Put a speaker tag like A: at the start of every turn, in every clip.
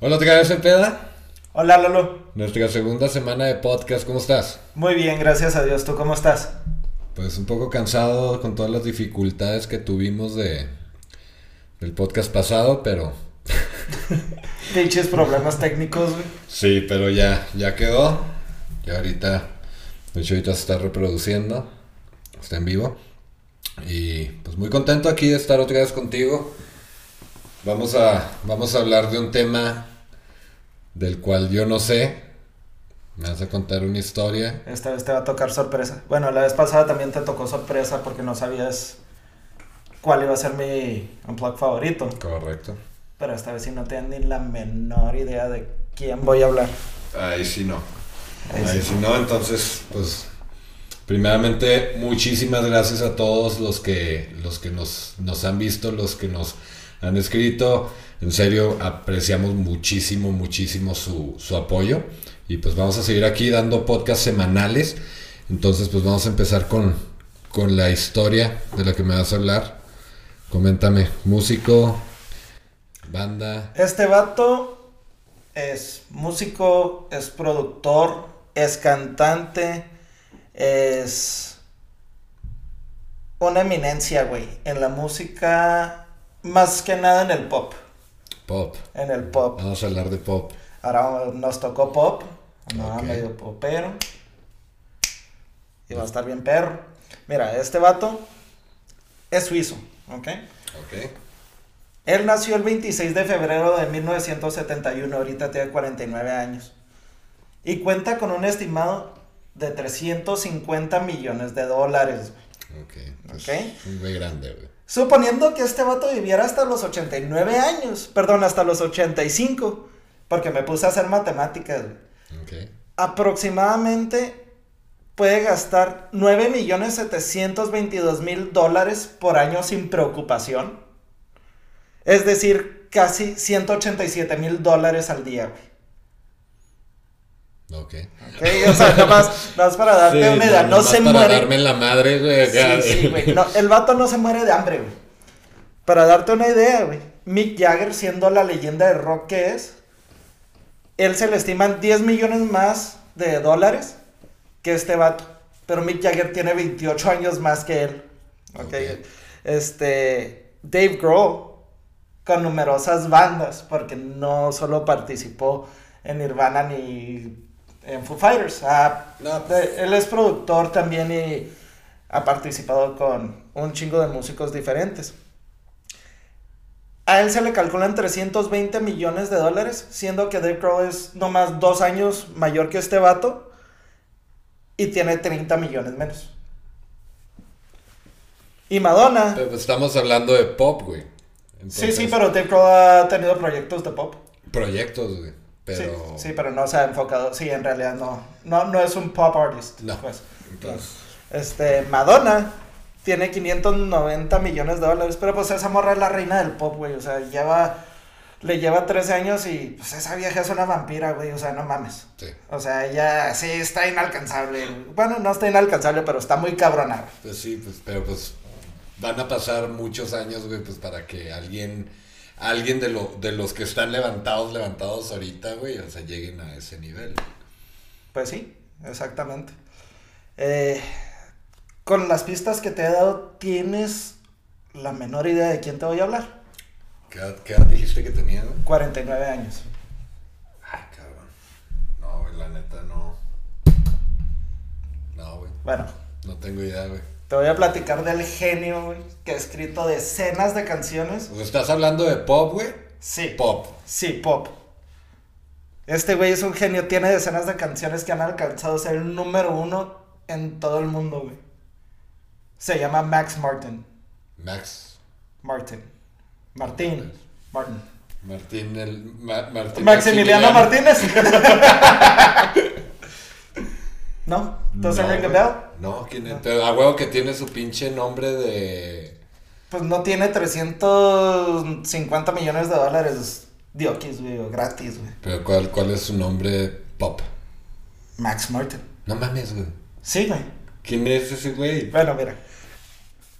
A: Hola, ¿te caes en peda?
B: Hola Lolo.
A: Nuestra segunda semana de podcast, ¿cómo estás?
B: Muy bien, gracias a Dios. ¿Tú cómo estás?
A: Pues un poco cansado con todas las dificultades que tuvimos de del podcast pasado, pero
B: Pinches problemas técnicos, güey.
A: sí, pero ya ya quedó. Ya ahorita de hecho ahorita se está reproduciendo. Está en vivo. Y pues muy contento aquí de estar otra vez contigo. Vamos a vamos a hablar de un tema del cual yo no sé. Me vas a contar una historia.
B: Esta vez te va a tocar sorpresa. Bueno, la vez pasada también te tocó sorpresa porque no sabías cuál iba a ser mi unplug favorito.
A: Correcto.
B: Pero esta vez sí no tenía ni la menor idea de quién voy a hablar.
A: Ahí sí no.
B: Ahí
A: Ahí
B: sí.
A: sí no, entonces, pues, primeramente, muchísimas gracias a todos los que, los que nos, nos han visto, los que nos han escrito. En serio, apreciamos muchísimo, muchísimo su, su apoyo. Y pues vamos a seguir aquí dando podcasts semanales. Entonces, pues vamos a empezar con, con la historia de la que me vas a hablar. Coméntame, músico, banda.
B: Este vato es músico, es productor, es cantante, es una eminencia, güey, en la música, más que nada en el pop,
A: Pop.
B: en el pop.
A: Vamos a hablar de pop.
B: Ahora nos tocó pop, no, medio popero, y va a estar bien perro. Mira, este vato es suizo, ¿ok?
A: Ok.
B: Él nació el 26 de febrero de 1971, ahorita tiene 49 años. Y cuenta con un estimado de 350 millones de dólares.
A: Ok. pues,
B: Ok.
A: Es muy grande, güey.
B: Suponiendo que este vato viviera hasta los 89 años, perdón, hasta los 85, porque me puse a hacer matemáticas. Aproximadamente puede gastar 9 millones 722 mil dólares por año sin preocupación. Es decir, casi 187 mil dólares al día, güey.
A: Ok.
B: ¿Ok? O sea, nada más, nada más para darte
A: Sí,
B: una idea, no,
A: nomás
B: se
A: para
B: muere.
A: darme la madre, güey. acá.
B: Sí, sí, güey. No, el vato no se muere de hambre, güey. Para darte una idea, güey. Mick Jagger, siendo la leyenda de rock que es, él se le estiman 10 millones más de dólares que este vato. Pero Mick Jagger tiene 28 años más que él. Ok.
A: Ok.
B: Este. Dave Grohl, con numerosas bandas, porque no solo participó en Nirvana ni en Foo Fighters. Ah,
A: No,
B: de- él es productor también y ha participado con un chingo de músicos diferentes. A él se le calculan 320 millones de dólares, siendo que Dave Grohl es nomás dos años mayor que este vato y tiene 30 millones menos. Y Madonna.
A: Pero estamos hablando de pop, güey.
B: sí,
A: Entonces,
B: sí, pero Dave Grohl ha tenido proyectos de pop.
A: Proyectos, güey. Pero.
B: Sí, sí, pero no se ha enfocado. Sí, en realidad no. No, no es un pop artist.
A: No.
B: Pues.
A: Entonces,
B: Este, Madonna tiene 590 millones de dólares, pero pues esa morra es la reina del pop, güey, o sea, lleva, le lleva 13 años y pues esa vieja es una vampira, güey, o sea, no mames.
A: sí.
B: O sea, ella sí está inalcanzable. Bueno, no está inalcanzable, pero está muy cabrona. güey.
A: Pues sí, pues, pero pues van a pasar muchos años, güey, pues para que alguien, alguien de, lo, de los que están levantados, levantados ahorita, güey, o sea, lleguen a ese nivel.
B: Pues sí, exactamente. Eh, con las pistas que te he dado, ¿tienes la menor idea de quién te voy a hablar?
A: ¿Qué edad, qué edad dijiste que tenía, güey?
B: 49 años.
A: Ay, cabrón. No, güey, la neta no. No, güey.
B: Bueno,
A: No tengo idea, güey.
B: Te voy a platicar del genio, güey, que ha escrito decenas de canciones.
A: Pues estás hablando de pop, güey.
B: Sí.
A: Pop.
B: Sí, pop. Este güey es un genio, tiene decenas de canciones que han alcanzado ser el número uno en todo el mundo, güey. Se llama Max Martin.
A: Max.
B: Martin. Martín. Martin.
A: Martín, el. Ma- Martín
B: Maximiliano Martínez. ¿No? ¿Doesn't
A: No,
B: bell?
A: No, ¿quién es? Pero a huevo que tiene su pinche nombre de.
B: Pues no tiene 350 millones de dólares diokis, güey, o gratis, güey.
A: Pero ¿cuál, cuál es su nombre pop?
B: Max Martin.
A: No mames, güey.
B: Sí, güey.
A: ¿Quién es ese güey?
B: Bueno, mira.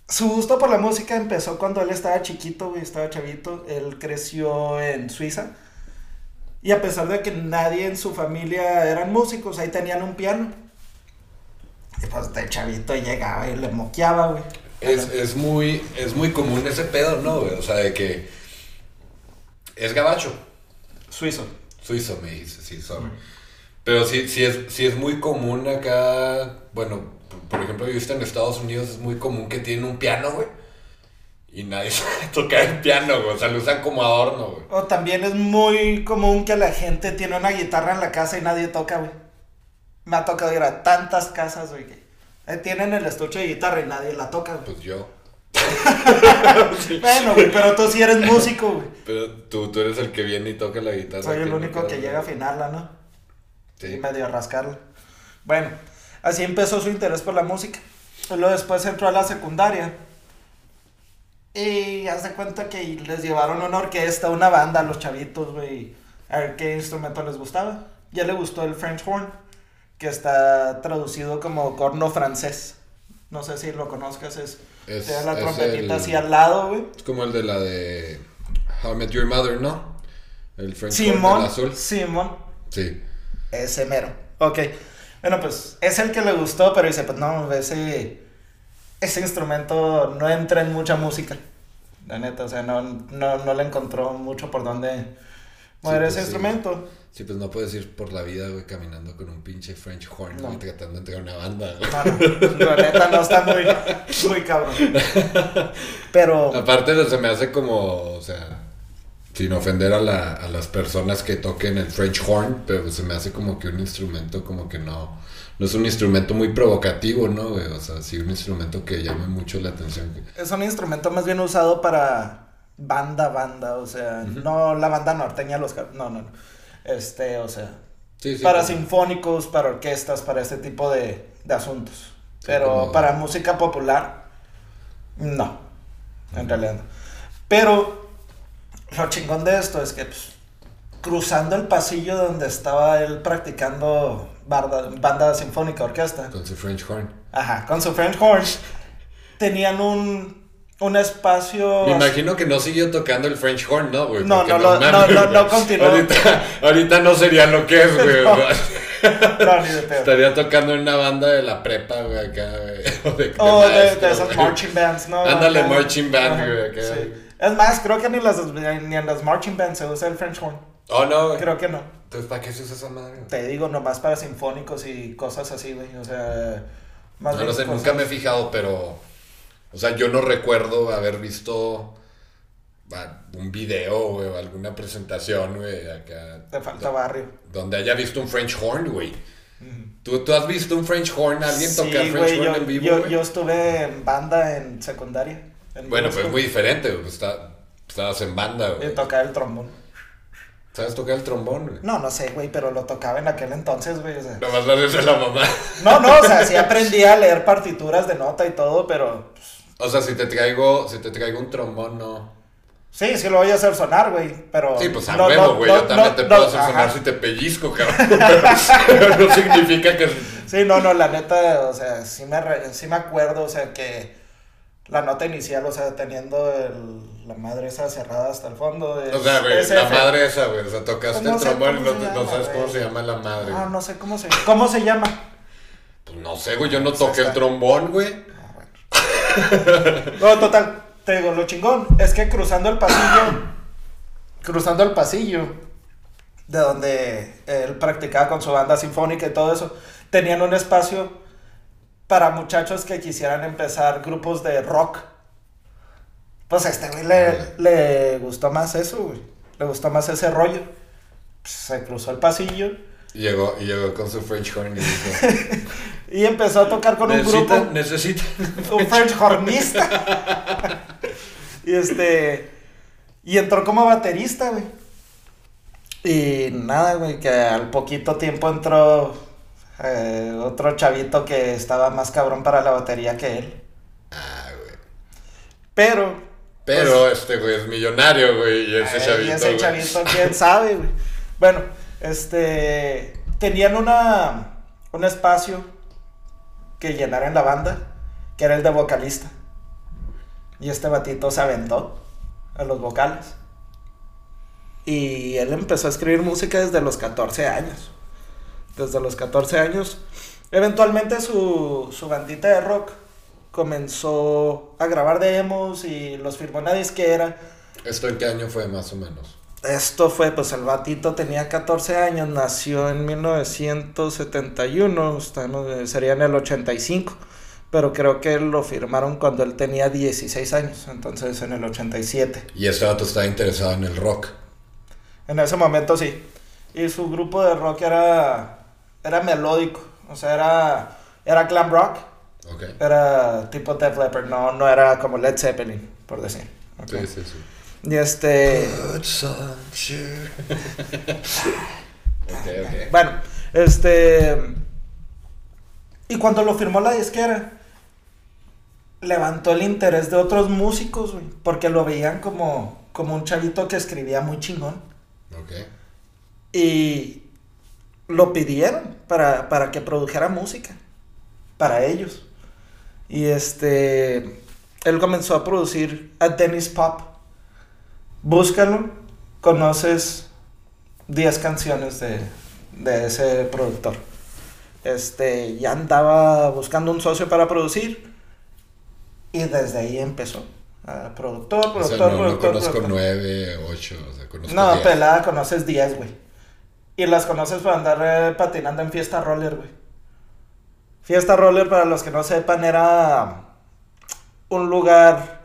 B: Su gusto por la música empezó cuando él estaba chiquito, güey, estaba chavito. Él creció en Suiza. Y a pesar de que nadie en su familia eran músicos, ahí tenían un piano. Y pues de chavito llegaba y le moqueaba, güey.
A: Es, es muy, es muy común ese pedo, ¿no, güey? O sea, de que es gabacho.
B: Suizo.
A: Suizo, me dice, sí, sorry. Pero sí, sí, es, sí es muy común acá, bueno, por- ejemplo, yo en Estados Unidos, es muy común que tienen un piano, güey. Y nadie sabe tocar el piano, güey. O sea, lo usan como adorno, güey.
B: O también es muy común que la gente tiene una guitarra en la casa y nadie toca, güey. Me ha tocado ir a tantas casas, güey, que eh, tienen el estuche de guitarra y nadie la toca, güey.
A: Pues yo.
B: Bueno, güey, pero tú sí eres músico, güey.
A: Pero tú, tú eres el que viene y toca la guitarra.
B: Soy el único que llega a afinarla, ¿no? Y
A: Sí.
B: medio a rascarla. Bueno, así empezó su interés por la música. Y luego después entró a la secundaria. Y haz de cuenta que les llevaron una orquesta, una banda a los chavitos, güey. A ver qué instrumento les gustaba. Ya le gustó el French horn, que está traducido como corno francés. No sé si lo conozcas, es...
A: Es-
B: la
A: es
B: trompetita
A: el-
B: así al lado, güey.
A: Es como el de la de How I Met Your Mother, ¿no? El French
B: Simón,
A: el azul.
B: Simón.
A: Sí.
B: Ese mero. Ok. Bueno, pues es el que le gustó, pero dice, pues no, ese, ese instrumento no entra en mucha música. La neta, o sea, no, no, no le encontró mucho por dónde mover
A: pues
B: ese
A: sí.
B: instrumento.
A: Sí, pues no puedes ir por la vida, güey, caminando con un pinche French horn,
B: No.
A: güey, tratando de entrar a una banda, güey.
B: No, no, la neta no está muy, muy cabrón. Pero,
A: Aparte, pues, se me hace como, o sea, sin ofender a, la- a las personas que toquen el French horn, pero se me hace como que un instrumento como que no, no es un instrumento muy provocativo, ¿no, güey? O sea, sí un instrumento que llame mucho la atención.
B: es un instrumento más bien usado para banda, banda, o sea, no la banda norteña, los... No, no, no. Este, o sea,
A: Sí, sí.
B: para sinfónicos, para orquestas, para este tipo de, de asuntos. Pero
A: como-
B: para música popular, no. En realidad no. Pero lo chingón de esto es que pues, cruzando el pasillo donde estaba él practicando barda- banda sinfónica, orquesta,
A: Con su French horn.
B: ajá, con su French horn, tenían un, un espacio...
A: Me imagino que no siguió tocando el French horn, ¿no, güey?
B: No, no no, no,
A: güey.
B: no continuó.
A: Ahorita, ahorita no sería lo que es, güey.
B: No. No, ni de pedo.
A: Estaría tocando en una banda de la prepa, güey, acá, güey. O de, de
B: Oh, de,
A: maestro,
B: de esas marching bands, ¿no?
A: Ándale,
B: Acá.
A: marching band, güey, acá.
B: sí. Es más, creo que ni, las, ni en las marching bands se usa el French horn.
A: Oh, no, güey.
B: Creo que no.
A: Entonces, ¿para qué se usa esa madre?
B: Te digo, nomás para sinfónicos y cosas así, güey. O sea, más
A: No,
B: bien
A: no sé,
B: cosas-
A: nunca me he fijado, pero. O sea, yo no recuerdo haber visto un video, o alguna presentación, güey, acá.
B: Te falta barrio.
A: Donde haya visto un French horn, güey. ¿Tú, ¿Tú has visto un French horn? ¿Alguien
B: Sí,
A: tocar French horn
B: yo,
A: en vivo,
B: yo, yo estuve en banda en secundaria. en
A: Bueno,
B: middle
A: pues muy diferente, güey. pues, está- estabas en banda,
B: Y
A: güey.
B: tocaba el trombón.
A: ¿Sabes tocar el trombón, güey?
B: No, no sé, güey, pero lo tocaba en aquel entonces, güey. O sea.
A: Nomás lo a la mamá.
B: No, no, o sea, sí aprendí a leer partituras de nota y todo, pero pues,
A: O sea, si te traigo, si te traigo un trombón, no.
B: Sí, sí lo voy a hacer sonar, güey, pero...
A: Sí, pues a
B: no,
A: huevo, güey.
B: no,
A: yo también te puedo hacer
B: ajá.
A: sonar si te pellizco, cabrón. Pero no significa que.
B: Sí, no, no, la neta, o sea, sí me, re- sí me acuerdo, o sea, que la nota inicial, o sea, teniendo el- la madre esa cerrada hasta el fondo. es-
A: O sea, güey, la madre esa, güey. O sea, tocaste
B: Pues
A: el trombón y no,
B: llama,
A: sabes cómo se llama la madre.
B: Ah, no sé cómo se, ¿cómo se llama?
A: Pues no sé, güey. Yo no
B: Pues
A: toqué el trombón, güey.
B: No, total, te digo, lo chingón es que cruzando el pasillo, cruzando el pasillo de donde él practicaba con su banda sinfónica y todo eso, tenían un espacio para muchachos que quisieran empezar grupos de rock. Pues a este güey le, le gustó más eso, güey. Le gustó más ese rollo. Pues, se cruzó el pasillo
A: Y llegó, y llegó con su French horn y dijo:
B: y empezó a tocar con un grupo.
A: Necesita,
B: un French hornista. y este. Y entró como baterista, güey. Y nada, güey, que al poquito tiempo entró eh, otro chavito que estaba más cabrón para la batería que él.
A: Ah, güey.
B: Pero.
A: Pero este güey es millonario, güey. Y ese
B: Ay,
A: chavito.
B: y ese
A: güey.
B: chavito, quién sabe, güey. Bueno, este. Tenían una. Un espacio que llenar en la banda, que era el de vocalista. Y este batito se aventó a los vocales. Y él empezó a escribir música desde los 14 años. Desde los 14 años. Eventualmente su, su bandita de rock comenzó a grabar demos y los firmó en la disquera.
A: ¿Esto en qué año fue más o menos?
B: Esto fue, pues el batito tenía 14 años, nació en 1971, estamos, sería en el 85, pero creo que lo firmaron cuando él tenía 16 años, entonces en el 87.
A: Y este dato estaba interesado en el rock.
B: En ese momento sí. Y su grupo de rock era, era melódico, o sea, era, era glam rock.
A: Okay.
B: Era tipo Def Leppard, no, no era como Led Zeppelin, por decir.
A: Okay. Sí, sí, sí.
B: Y este.
A: okay, okay.
B: Bueno, este. Y cuando lo firmó la disquera, levantó el interés de otros músicos, güey. Porque lo veían como, como un chavito que escribía muy chingón.
A: Ok.
B: Y lo pidieron para, para que produjera música. Para ellos. Y este. Él comenzó a producir a Dennis Pop. Búscalo, conoces 10 canciones de, de ese productor. Este, ya andaba buscando un socio para producir y desde ahí empezó. Uh, productor, productor,
A: o sea, no,
B: productor.
A: No conozco
B: productor.
A: 9, 8, o sea, conozco
B: No,
A: 10.
B: pelada, conoces 10, güey. Y las conoces para andar eh, patinando en Fiesta Roller, güey. Fiesta Roller, para los que no sepan, era un lugar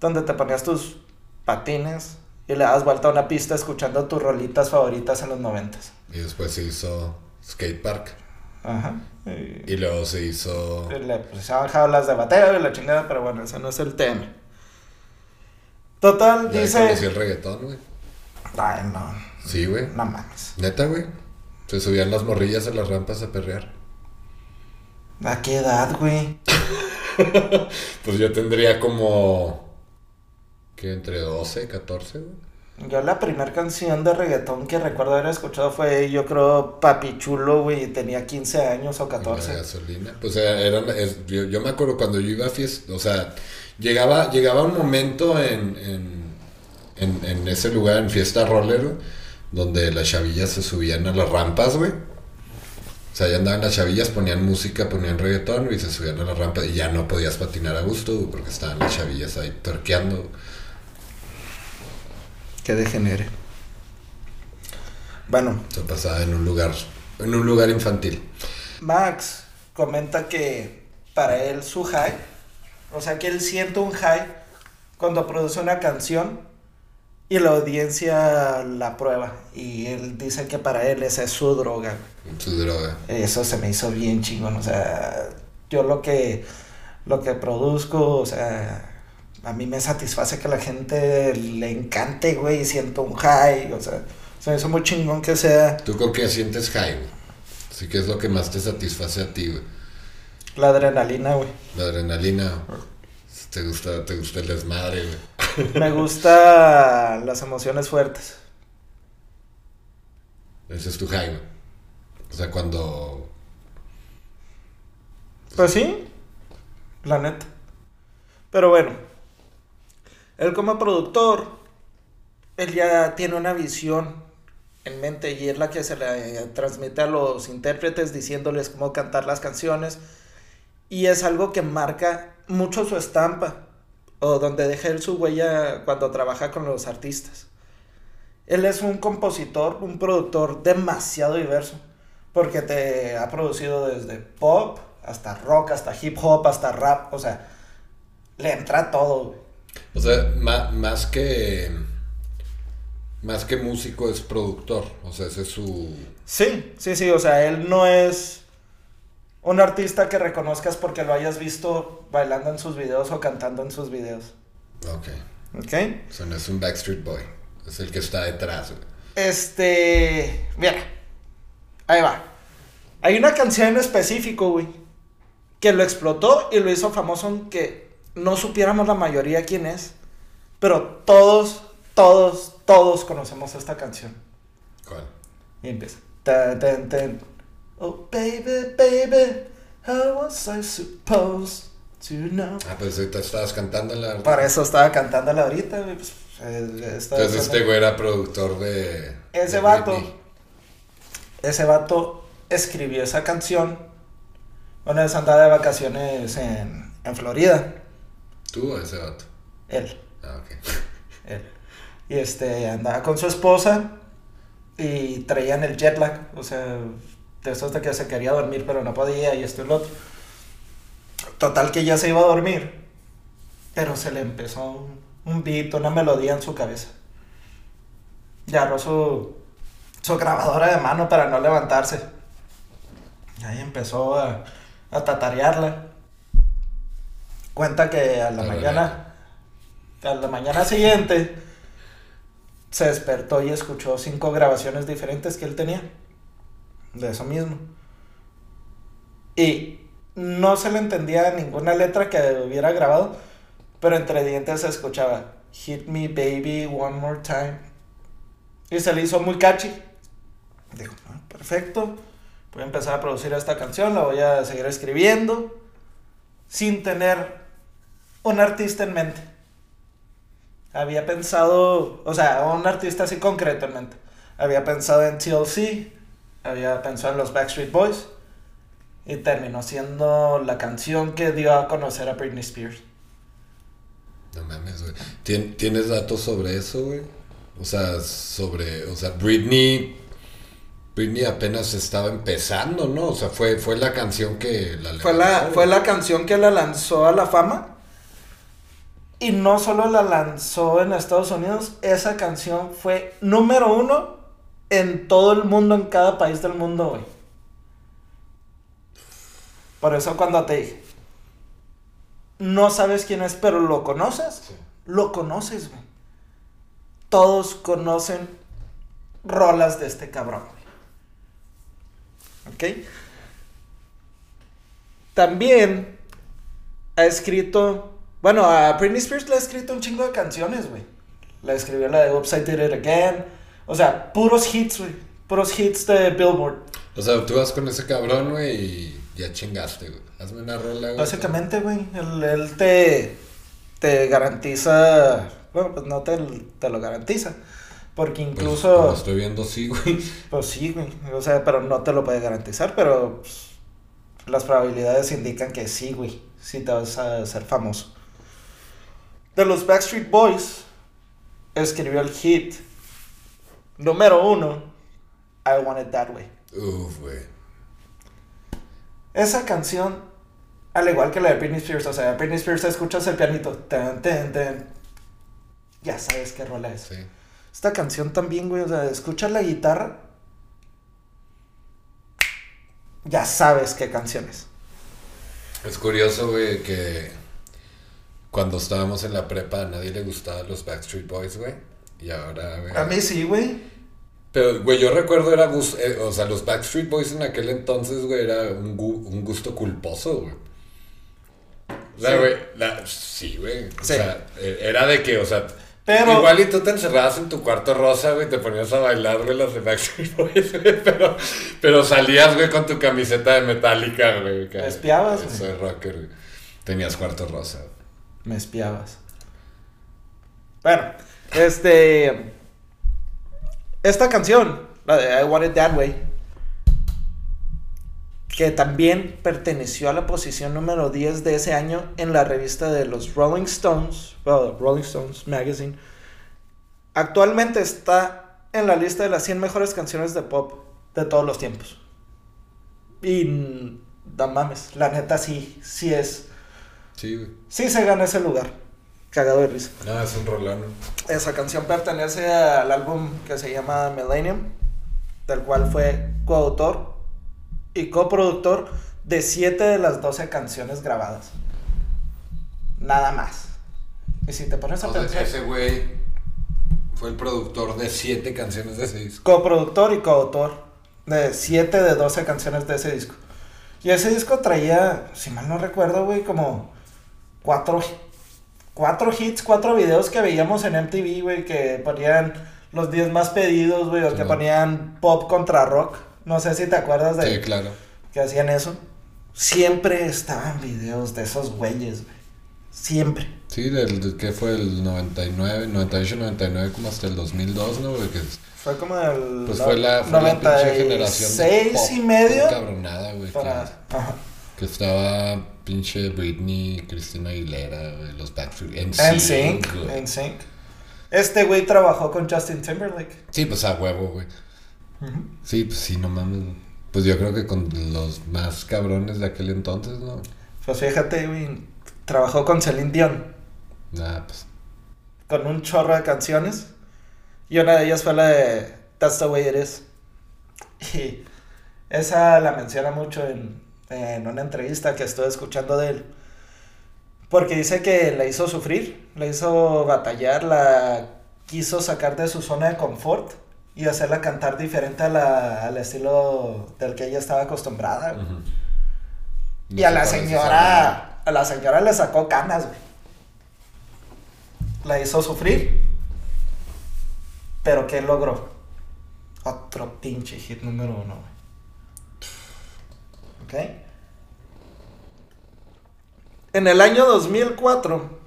B: donde te ponías tus patines y le das vuelta a una pista escuchando tus rolitas favoritas en los noventas.
A: Y después se hizo skate park.
B: Ajá. Y,
A: Y luego se hizo...
B: le pusieron jaulas de bateo y la chingada, pero bueno, ese no es el tema. Total,
A: Ya
B: dice...
A: el reggaetón, güey.
B: Ay, no,
A: Sí, güey.
B: no mames.
A: Neta, güey. Se subían las morrillas a las rampas a perrear.
B: ¿A qué edad, güey?
A: Pues yo tendría como... ¿Qué? Entre 12 y 14, güey.
B: Yo la primera canción de reggaetón que recuerdo haber escuchado fue, yo creo, Papi Chulo, güey, tenía 15 años o
A: La
B: 14.
A: gasolina. Pues eh, eran, es- yo, yo me acuerdo cuando yo iba a fiesta, o sea, llegaba, llegaba un momento en, en, en, en ese lugar, en fiesta roller, güey, donde las chavillas se subían a las rampas, güey. O sea, ya andaban las chavillas, ponían música, ponían reggaetón y se subían a la rampa y ya no podías patinar a gusto, porque estaban las chavillas ahí torqueando.
B: Que degenere. Bueno,
A: Eso pasaba en un lugar, en un lugar infantil.
B: Max comenta que para él su high, o sea que él siente un high cuando produce una canción y la audiencia la prueba. Y él dice que para él esa es su droga.
A: Su droga.
B: Eso se me hizo bien chingón, o sea, yo lo que lo que produzco, o sea, a mí me satisface que a la gente le encante, güey, y siento un high, o sea, se me hizo muy chingón que sea
A: ¿Tú con qué sientes high, güey? Así que es lo que más te satisface a ti, güey.
B: la adrenalina, güey.
A: La adrenalina. Te gusta, te gusta el desmadre, güey.
B: Me gusta las emociones fuertes.
A: Ese es tu high, güey. O sea, cuando.
B: Pues sí, la neta. Pero bueno, él como productor, él ya tiene una visión en mente y es la que se le transmite a los intérpretes diciéndoles cómo cantar las canciones. Y es algo que marca mucho su estampa o donde deja él su huella cuando trabaja con los artistas. Él es un compositor, un productor demasiado diverso, porque te ha producido desde pop hasta rock, hasta hip hop, hasta rap, o sea, le entra todo.
A: O sea, ma- más que. Más que músico es productor. O sea, ese es su.
B: Sí, sí, sí, o sea, él no es un artista que reconozcas porque lo hayas visto bailando en sus videos o cantando en sus videos,
A: Ok.
B: ¿ok?
A: O sea, no es un Backstreet Boy. Es el que está detrás, güey.
B: Este, mira, ahí va. Hay una canción en específico, güey, que lo explotó y lo hizo famoso aunque no supiéramos la mayoría quién es, pero todos, todos, todos conocemos esta canción.
A: ¿Cuál?
B: Y empieza. Tan, tan, tan. Oh, baby, baby, how was I supposed to know.
A: Ah, pues ahorita estabas cantando la.
B: Para eso estaba cantándola ahorita. Pues, eh, estaba
A: Entonces este güey era productor de.
B: Ese
A: de
B: vato. Ese vato escribió esa canción. Una vez andaba de vacaciones en, en Florida.
A: ¿Tú o ese vato?
B: Él.
A: Ah, ok.
B: él. Y este, andaba con su esposa y traían el jet lag, o sea, de esos de que se quería dormir pero no podía y esto y lo otro. Total que ya se iba a dormir, pero se le empezó un, un beat, una melodía en su cabeza. Y agarró su, su grabadora de mano para no levantarse. Y ahí empezó a, a tatarearla. Cuenta que a la mañana, a la mañana siguiente, se despertó y escuchó cinco grabaciones diferentes que él tenía. De eso mismo. Y no se le entendía ninguna letra que hubiera grabado, pero entre dientes se escuchaba Hit me baby one more time. Y se le hizo muy catchy. Dijo, "Ah, perfecto, voy a empezar a producir esta canción, la voy a seguir escribiendo, sin tener un artista en mente. Había pensado, o sea, un artista así concreto en mente. Había pensado en TLC, había pensado en los Backstreet Boys, y terminó siendo la canción que dio a conocer a Britney Spears.
A: No mames, güey. ¿Tien- ¿Tienes datos sobre eso, güey? O sea, sobre. O sea, Britney. Britney apenas estaba empezando, ¿no? O sea, fue, fue la canción que la
B: Fue la, fue la canción que la lanzó a la fama. Y no solo la lanzó en Estados Unidos, esa canción fue número uno en todo el mundo, en cada país del mundo, güey. Por eso cuando te dije, no sabes quién es, pero lo conoces,
A: Sí.
B: lo conoces, güey. Todos conocen rolas de este cabrón, güey. ¿Ok? También ha escrito, bueno, a Britney Spears le ha escrito un chingo de canciones, güey. Le escribió la de Upside Did It Again. O sea, puros hits, güey. Puros hits de Billboard.
A: O sea, tú vas con ese cabrón, güey, y ya chingaste, güey. Hazme una rola, güey.
B: Básicamente, güey, él, él te, te garantiza, bueno, pues no te, te lo garantiza. Porque
A: Pues,
B: incluso...
A: como estoy viendo, sí, güey.
B: Pues sí, güey. O sea, pero no te lo puede garantizar, pero pues, las probabilidades indican que sí, güey. Sí te vas a hacer famoso. De los Backstreet Boys, escribió el hit número uno, I Want It That Way.
A: Uf, güey.
B: Esa canción, al igual que la de Britney Spears, o sea, Britney Spears escuchas el pianito, tan, tan, tan, ya sabes qué rola es.
A: Sí.
B: Esta canción también, güey, o sea, escuchas la guitarra, ya sabes qué canción es.
A: Es curioso, güey, que cuando estábamos en la prepa a nadie le gustaban los Backstreet Boys, güey. Y ahora, güey.
B: A mí sí, güey.
A: Pero, güey, yo recuerdo era gus- eh, o sea, los Backstreet Boys en aquel entonces, güey, era un, gu- un gusto culposo, güey. O sea,
B: Sí.
A: güey, la- sí, güey. O
B: Sí.
A: sea, eh, era de que, o sea,
B: Pero-
A: igual y tú te encerrabas en tu cuarto rosa, güey, te ponías a bailar, güey, las de Backstreet Boys, güey, pero, pero salías, güey, con tu camiseta de Metallica, güey.
B: Espiabas, güey.
A: Soy rocker, güey. Tenías cuarto rosa.
B: Me espiabas. Bueno, este. Esta canción, la de I Want It That Way, que también perteneció a la posición número 10 de ese año en la revista de los Rolling Stones, Rolling Stones Magazine, actualmente está en la lista de las 100 mejores canciones de pop de todos los tiempos. Y no mames, la neta sí, sí es,
A: Sí, güey.
B: sí se gana ese lugar. Cagado de risa.
A: No, es un rolón.
B: Esa canción pertenece al álbum que se llama Millennium, del cual fue coautor y coproductor de 7 de las 12 canciones grabadas. Nada más. Y si te pones a
A: O sea,
B: pensar,
A: ese güey fue el productor de siete canciones de ese disco.
B: coproductor y coautor de 7 de 12 canciones de ese disco. Y ese disco traía, si mal no recuerdo, güey, como cuatro, cuatro hits, cuatro videos que veíamos en MTV, güey, que ponían los 10 más pedidos, güey, o que
A: Simón.
B: ponían pop contra rock. No sé si te acuerdas de
A: Sí, claro.
B: que hacían eso. siempre estaban videos de esos güeyes, güey. Siempre.
A: Sí, del, del- que fue el 99, 98, 99, como hasta el 2002, ¿no? Porque
B: Fue como el
A: pues fue la, fue la pinche generación de
B: 96
A: pop
B: y medio
A: cabronada, güey.
B: para
A: Que,
B: ajá.
A: Que estaba pinche Britney, Christina Aguilera, güey, los Backstreet,
B: En Sync, en Sync. Este güey trabajó con Justin Timberlake.
A: Sí, pues a huevo, güey. Sí, pues sí, no mames. Pues yo creo que con los más cabrones de aquel entonces, ¿no?
B: Pues fíjate, güey, trabajó con Celine Dion,
A: Nada, pues.
B: con un chorro de canciones. Y una de ellas fue la de That's the Way It Is. Y esa la menciona mucho en, en una entrevista que estuve escuchando de él. Porque dice que la hizo sufrir, la hizo batallar, la quiso sacar de su zona de confort y hacerla cantar diferente a la- al estilo del que ella estaba acostumbrada. Y a la señora, a la señora le sacó canas, güey. La hizo sufrir. Pero ¿qué logró? Otro pinche hit número uno, güey. ¿Ok? En el año 2004,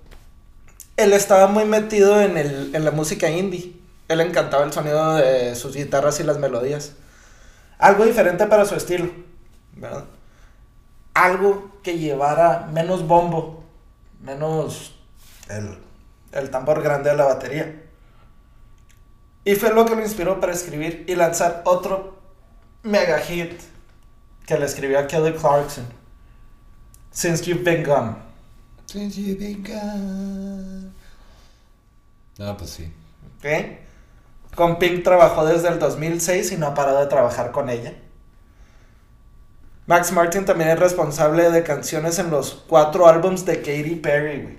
B: él estaba muy metido en, el, en la música indie. Él encantaba el sonido de sus guitarras y las melodías. Algo diferente para su estilo, ¿verdad? algo que llevara menos bombo, menos el, el tambor grande de la batería. Y fue lo que lo inspiró para escribir y lanzar otro mega hit que le escribió a Kelly Clarkson. Since You've Been Gone.
A: Since you've been gone. Ah, pues sí.
B: ¿ok? Con Pink trabajó desde el 2006 y no ha parado de trabajar con ella. Max Martin también es responsable de canciones en los cuatro álbums de Katy Perry, güey.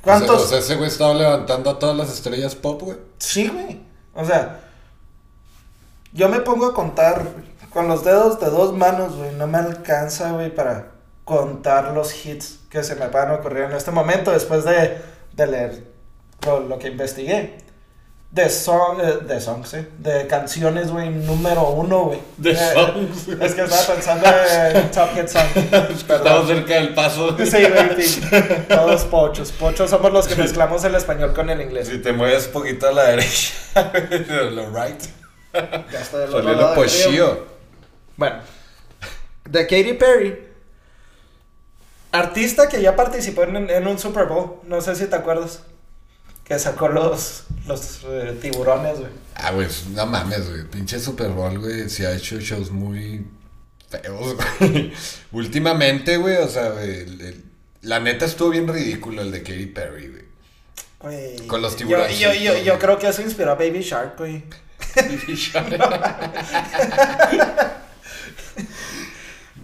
B: ¿Cuántos?
A: O sea, o sea, ese güey estaba levantando a todas las estrellas pop, güey.
B: Sí, güey. O sea, yo me pongo a contar con los dedos de dos manos, güey. No me alcanza, güey, para contar los hits que se me van a ocurrir en este momento después de, de leer lo, lo que investigué. De, song, eh, de songs, eh, de canciones, güey, número uno, güey.
A: De
B: Eh,
A: songs,
B: Es que estaba pensando en Top Hit Song.
A: Estamos cerca del paso.
B: Sí, güey. Todos pochos. Pochos somos los que mezclamos el español con el inglés.
A: Si te mueves poquito a la derecha, la right,
B: Ya estoy del otro
A: salió
B: lado
A: lo
B: del río. Bueno, de Katy Perry, artista que ya participó en, en un Super Bowl, no sé si te acuerdas, que sacó los, los eh, tiburones, güey.
A: Ah, güey, no mames, güey. Pinche Super Bowl, güey. Sí ha hecho shows muy feos, güey. Últimamente, güey, o sea, güey, el- el- la neta estuvo bien ridículo el de Katy Perry, güey. Con los tiburones,
B: Yo, yo, yo creo que eso inspiró a Baby Shark, güey.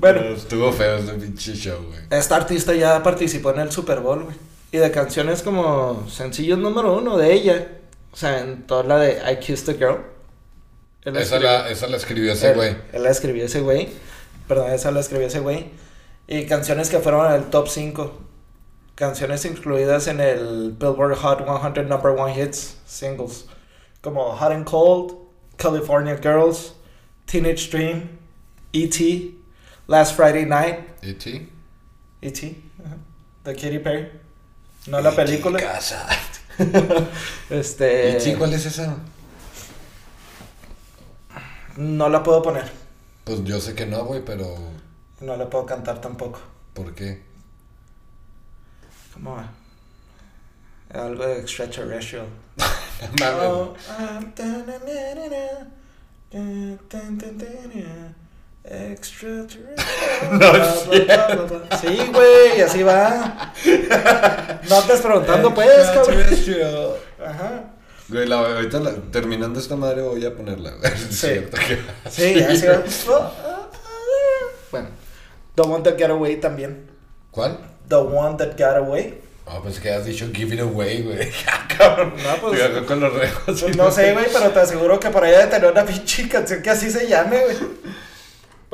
B: Bueno,
A: Pero estuvo feo ese pinche show, güey.
B: esta artista ya participó en el Super Bowl, güey. Y de canciones como sencillos número uno de ella. O sea, en toda la de I Kissed a Girl. Él
A: Esa
B: escribió-
A: la, esa la escribió ese
B: él,
A: güey.
B: él la escribió ese güey. Perdón, esa la escribió ese güey. Y canciones que fueron al top 5. Canciones incluidas en el Billboard Hot 100 Number One Hits singles. Como Hot and Cold, California Girls, Teenage Dream, E.T., Last Friday Night,
A: ¿E.T.?
B: E.T., de Katy Perry. No la película.
A: Casa.
B: Este.
A: ¿E.T. cuál es esa?
B: No la puedo poner.
A: Pues yo sé que no, güey, pero
B: No la puedo cantar tampoco.
A: ¿por qué?
B: ¿Cómo va? Algo de extraterrestrial.
A: No
B: Extraterrestrial.
A: No.
B: Sí, güey, así va. No te estés preguntando, pues, cabrón. Ajá.
A: Güey, la, ahorita la- terminando esta madre voy a ponerla.
B: Sí.
A: cierto que-
B: Sí, así va. Oh, ah, Bueno, The One That Got Away también.
A: ¿Cuál?
B: The One That Got Away.
A: Ah, pues que has dicho give it away, güey. Ah, Cabrón.
B: No, pues-
A: agarró con los rejos.
B: Pues no sé, güey, pero te aseguro que por ahí debe tener una pinche canción que así se llame, güey.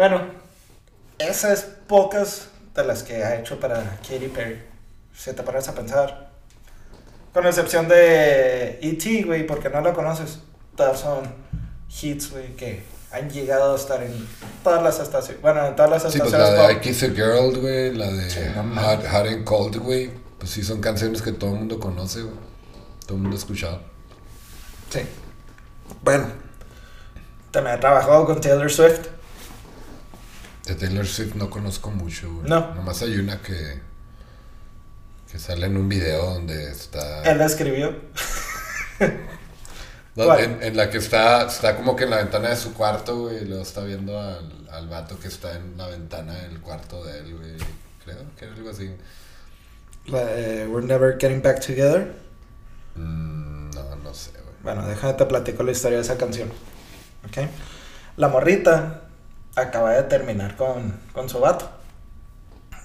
B: Bueno, esas pocas de las que ha hecho para Katy Perry. Si te pones a pensar. Con excepción de E.T., güey, porque no la conoces. Todas son hits, güey, que han llegado a estar en todas las estaciones. Bueno, en todas las
A: Sí, pues
B: estaciones.
A: la de I. Kiss a Girl, güey, la de
B: Sí,
A: Hot. Hot and Cold, güey. Pues sí, son canciones que todo el mundo conoce, güey. Todo el mundo ha escuchado.
B: Sí. Bueno. También ha trabajado con Taylor Swift.
A: De Taylor Swift no conozco mucho, güey.
B: No.
A: Nomás hay una que. que sale en un video donde está.
B: Él la escribió.
A: No,
B: ¿Cuál?
A: en, en la que está, está como que en la ventana de su cuarto, güey, y luego está viendo al, al vato que está en la ventana del cuarto de él, güey. Creo que era algo así.
B: La de We're Never Getting Back Together.
A: Mm, no, no sé, güey.
B: Bueno, déjame te platico la historia de esa canción. ¿Ok? La morrita acaba de terminar con, con su vato.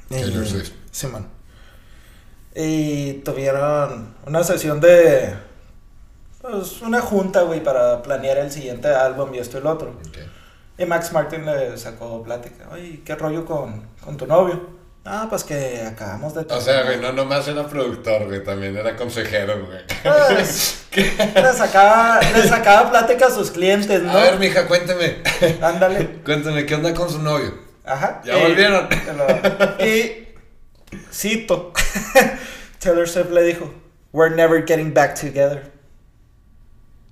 A: Taylor Swift.
B: Simón. Y tuvieron una sesión de. Pues una junta, güey, para planear el siguiente álbum y esto y lo otro. Y Max Martin le sacó plática. Oye, ¿qué rollo con, con tu novio? Ah, pues que acabamos de.
A: O sea, güey, no nomás era productor, güey, también era consejero, güey.
B: Pues, le, sacaba, le sacaba plática a sus clientes, ¿no?
A: A ver, mija, cuénteme.
B: Ándale.
A: Cuénteme, ¿qué onda con su novio?
B: Ajá.
A: ¿Ya volvieron?
B: Y cito. Taylor Swift le dijo, We're never getting back together.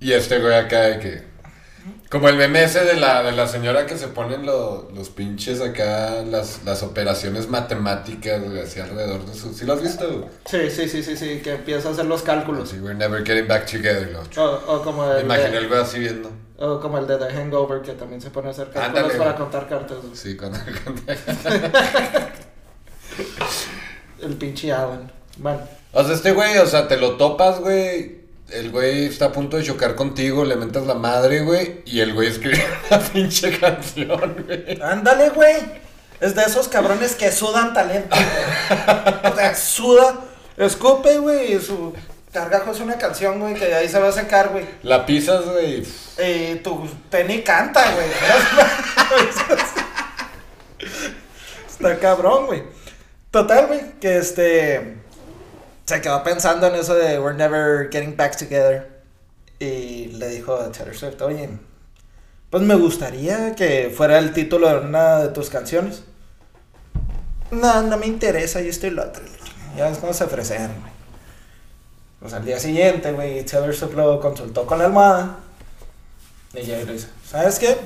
A: Y este güey acá de que. Como el meme ese de la, de la señora que se ponen lo- los pinches acá, las, las operaciones matemáticas, güey, así alrededor de su. ¿Sí lo has visto, güey?
B: Sí, sí, sí, sí, sí, que empieza a hacer los cálculos.
A: Así, we're never getting back together. lo-
B: O, o como
A: Me
B: el
A: imaginé
B: de,
A: el güey así viendo.
B: o como el de The Hangover, que también se pone a hacer cálculos
A: Ándale,
B: para
A: güey.
B: contar cartas. güey.
A: Sí, cuando.
B: El pinche Alan. Bueno,
A: O sea, este güey, o sea, te lo topas, güey. El güey está a punto de chocar contigo, le mentas la madre, güey. Y el güey escribe una pinche canción, güey.
B: ándale, güey. Es de esos cabrones que sudan talento, güey. O sea, suda, escupe, güey, y su cargajo es una canción, güey, que ahí se va a secar, güey.
A: La pisas, güey.
B: Y tu Penny canta, güey. Está cabrón, güey. Total, güey, que este. Se quedó pensando en eso de We're never getting back together. Y le dijo a Taylor Swift, oye, pues me gustaría que fuera el título de una de tus canciones. No, no me interesa, yo estoy lo otro. Ya es como se ofrecieron, güey. Pues al día siguiente, güey, Taylor Swift lo consultó con la almohada. Y ella le dice, ¿sabes qué?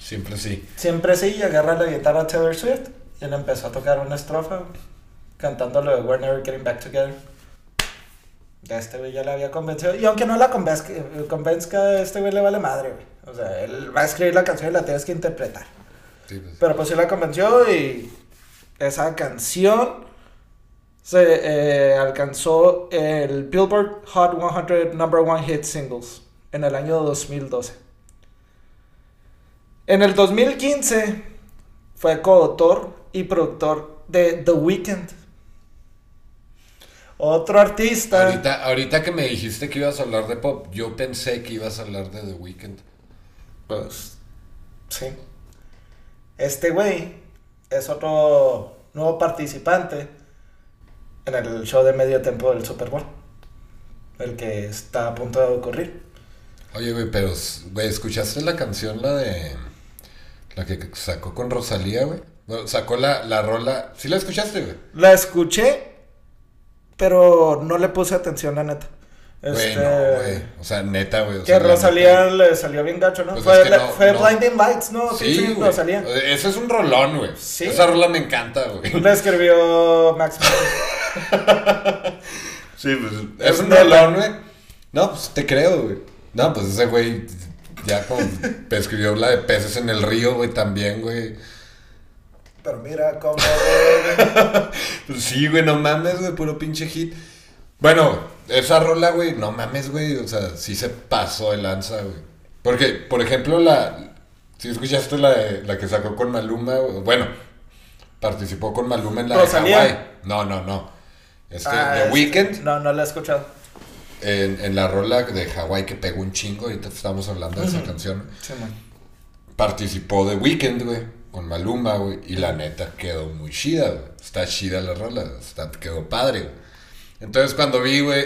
A: Siempre sí.
B: Siempre sí, y agarra la guitarra a Taylor Swift y él empezó a tocar una estrofa cantando lo de We're Never Getting Back Together. Ya este güey ya la había convencido. Y aunque no la convenzca, convenzca este güey le vale madre, güey. O sea, él va a escribir la canción y la tienes que interpretar.
A: Sí, pues.
B: Pero pues sí la convenció y esa canción se eh, alcanzó el Billboard Hot 100 Number One Hit Singles en el año 2012. En el 2015 fue coautor y productor de The Weeknd. Otro artista.
A: Ahorita, ahorita que me dijiste que ibas a hablar de pop, yo pensé que ibas a hablar de The Weeknd.
B: Pues, sí. Este güey es otro nuevo participante en el show de medio tiempo del Super Bowl. El que está a punto de ocurrir.
A: Oye, güey, pero, güey, ¿escuchaste la canción, la de... La que sacó con Rosalía, güey? Bueno, sacó la, la rola... ¿Sí la escuchaste, güey?
B: La escuché, pero no le puse atención, la neta. Este,
A: no, güey. O sea, neta, güey. o
B: Que
A: sea, la
B: Rosalía
A: neta-
B: le salió bien gacho, ¿no?
A: Pues
B: fue
A: es que
B: la-
A: no-
B: fue
A: no.
B: Blinding Lights, ¿no?
A: Sí.
B: Rosalía.
A: Ese es un rolón, güey.
B: Sí.
A: Esa rola me encanta, güey.
B: Le escribió Max.
A: Sí, pues
B: Es
A: es un rolón, güey. No, pues te creo, güey. No, pues ese güey ya como escribió la de peces en el río, güey, también, güey.
B: Pero mira cómo...
A: Pues sí, güey, no mames, güey, puro pinche hit. Bueno, esa rola, güey, no mames, güey, o sea, sí se pasó el lanza, güey. Porque, por ejemplo, la... Si escuchaste la, de- la que sacó con Maluma, güey, bueno, participó con Maluma en la
B: Rosalía.
A: de Hawaii. No, no, no. Este,
B: Ah,
A: The Weeknd.
B: No, no la he escuchado.
A: En, en la rola de Hawái que pegó un chingo, ahorita estamos hablando de esa
B: Ujú.
A: canción.
B: Sí, man.
A: Participó de Weekend, güey, con Maluma, güey, y la neta quedó muy chida, güey. Está chida la rola, está, quedó padre, güey. Entonces cuando vi, güey,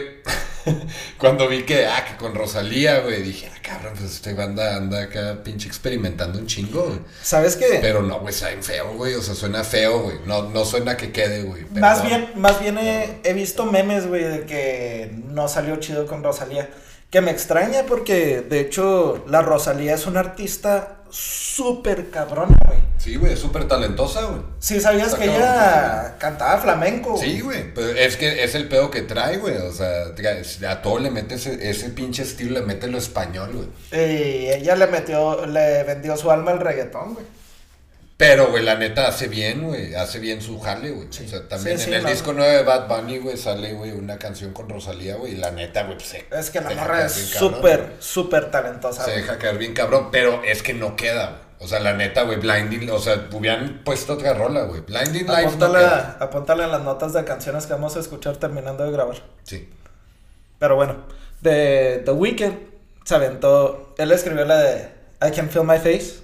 A: cuando vi que, ah, que con Rosalía, güey, dije, ah, cabrón, pues este banda anda acá pinche experimentando un chingo, güey.
B: ¿Sabes qué?
A: Pero no, güey, saben feo, güey, o sea, suena feo, güey. No, no suena que quede, güey.
B: Más bien, más bien he, he visto memes, güey, de que no salió chido con Rosalía. Que me extraña porque, de hecho, la Rosalía es una artista súper cabrona, güey.
A: Sí, güey, súper talentosa, güey.
B: Sí, sabías
A: Está
B: que
A: cabrón,
B: ella cantaba flamenco.
A: Sí, güey, pero es que es el pedo que trae, güey, o sea, a todo le mete ese, ese pinche estilo, le mete lo español, güey.
B: Y ella le metió, le vendió su alma al reggaetón, güey.
A: Pero, güey, la neta hace bien, güey, hace bien su jale, güey. O sea, también
B: Sí,
A: en el disco nuevo de Bad Bunny, güey, sale, güey, una canción con Rosalía, güey, y la neta, güey, pues se,
B: Es que la morra es súper, súper talentosa.
A: Se deja caer bien cabrón, pero es que no queda, güey. O sea, la neta, güey, Blinding, o sea, hubieran puesto otra rola, güey. Blinding Lights no
B: Apúntale,
A: queda.
B: apúntale en las notas de canciones que vamos a escuchar terminando de grabar.
A: Sí.
B: Pero bueno, de The Weeknd se aventó. Él escribió la de I Can Feel My Face,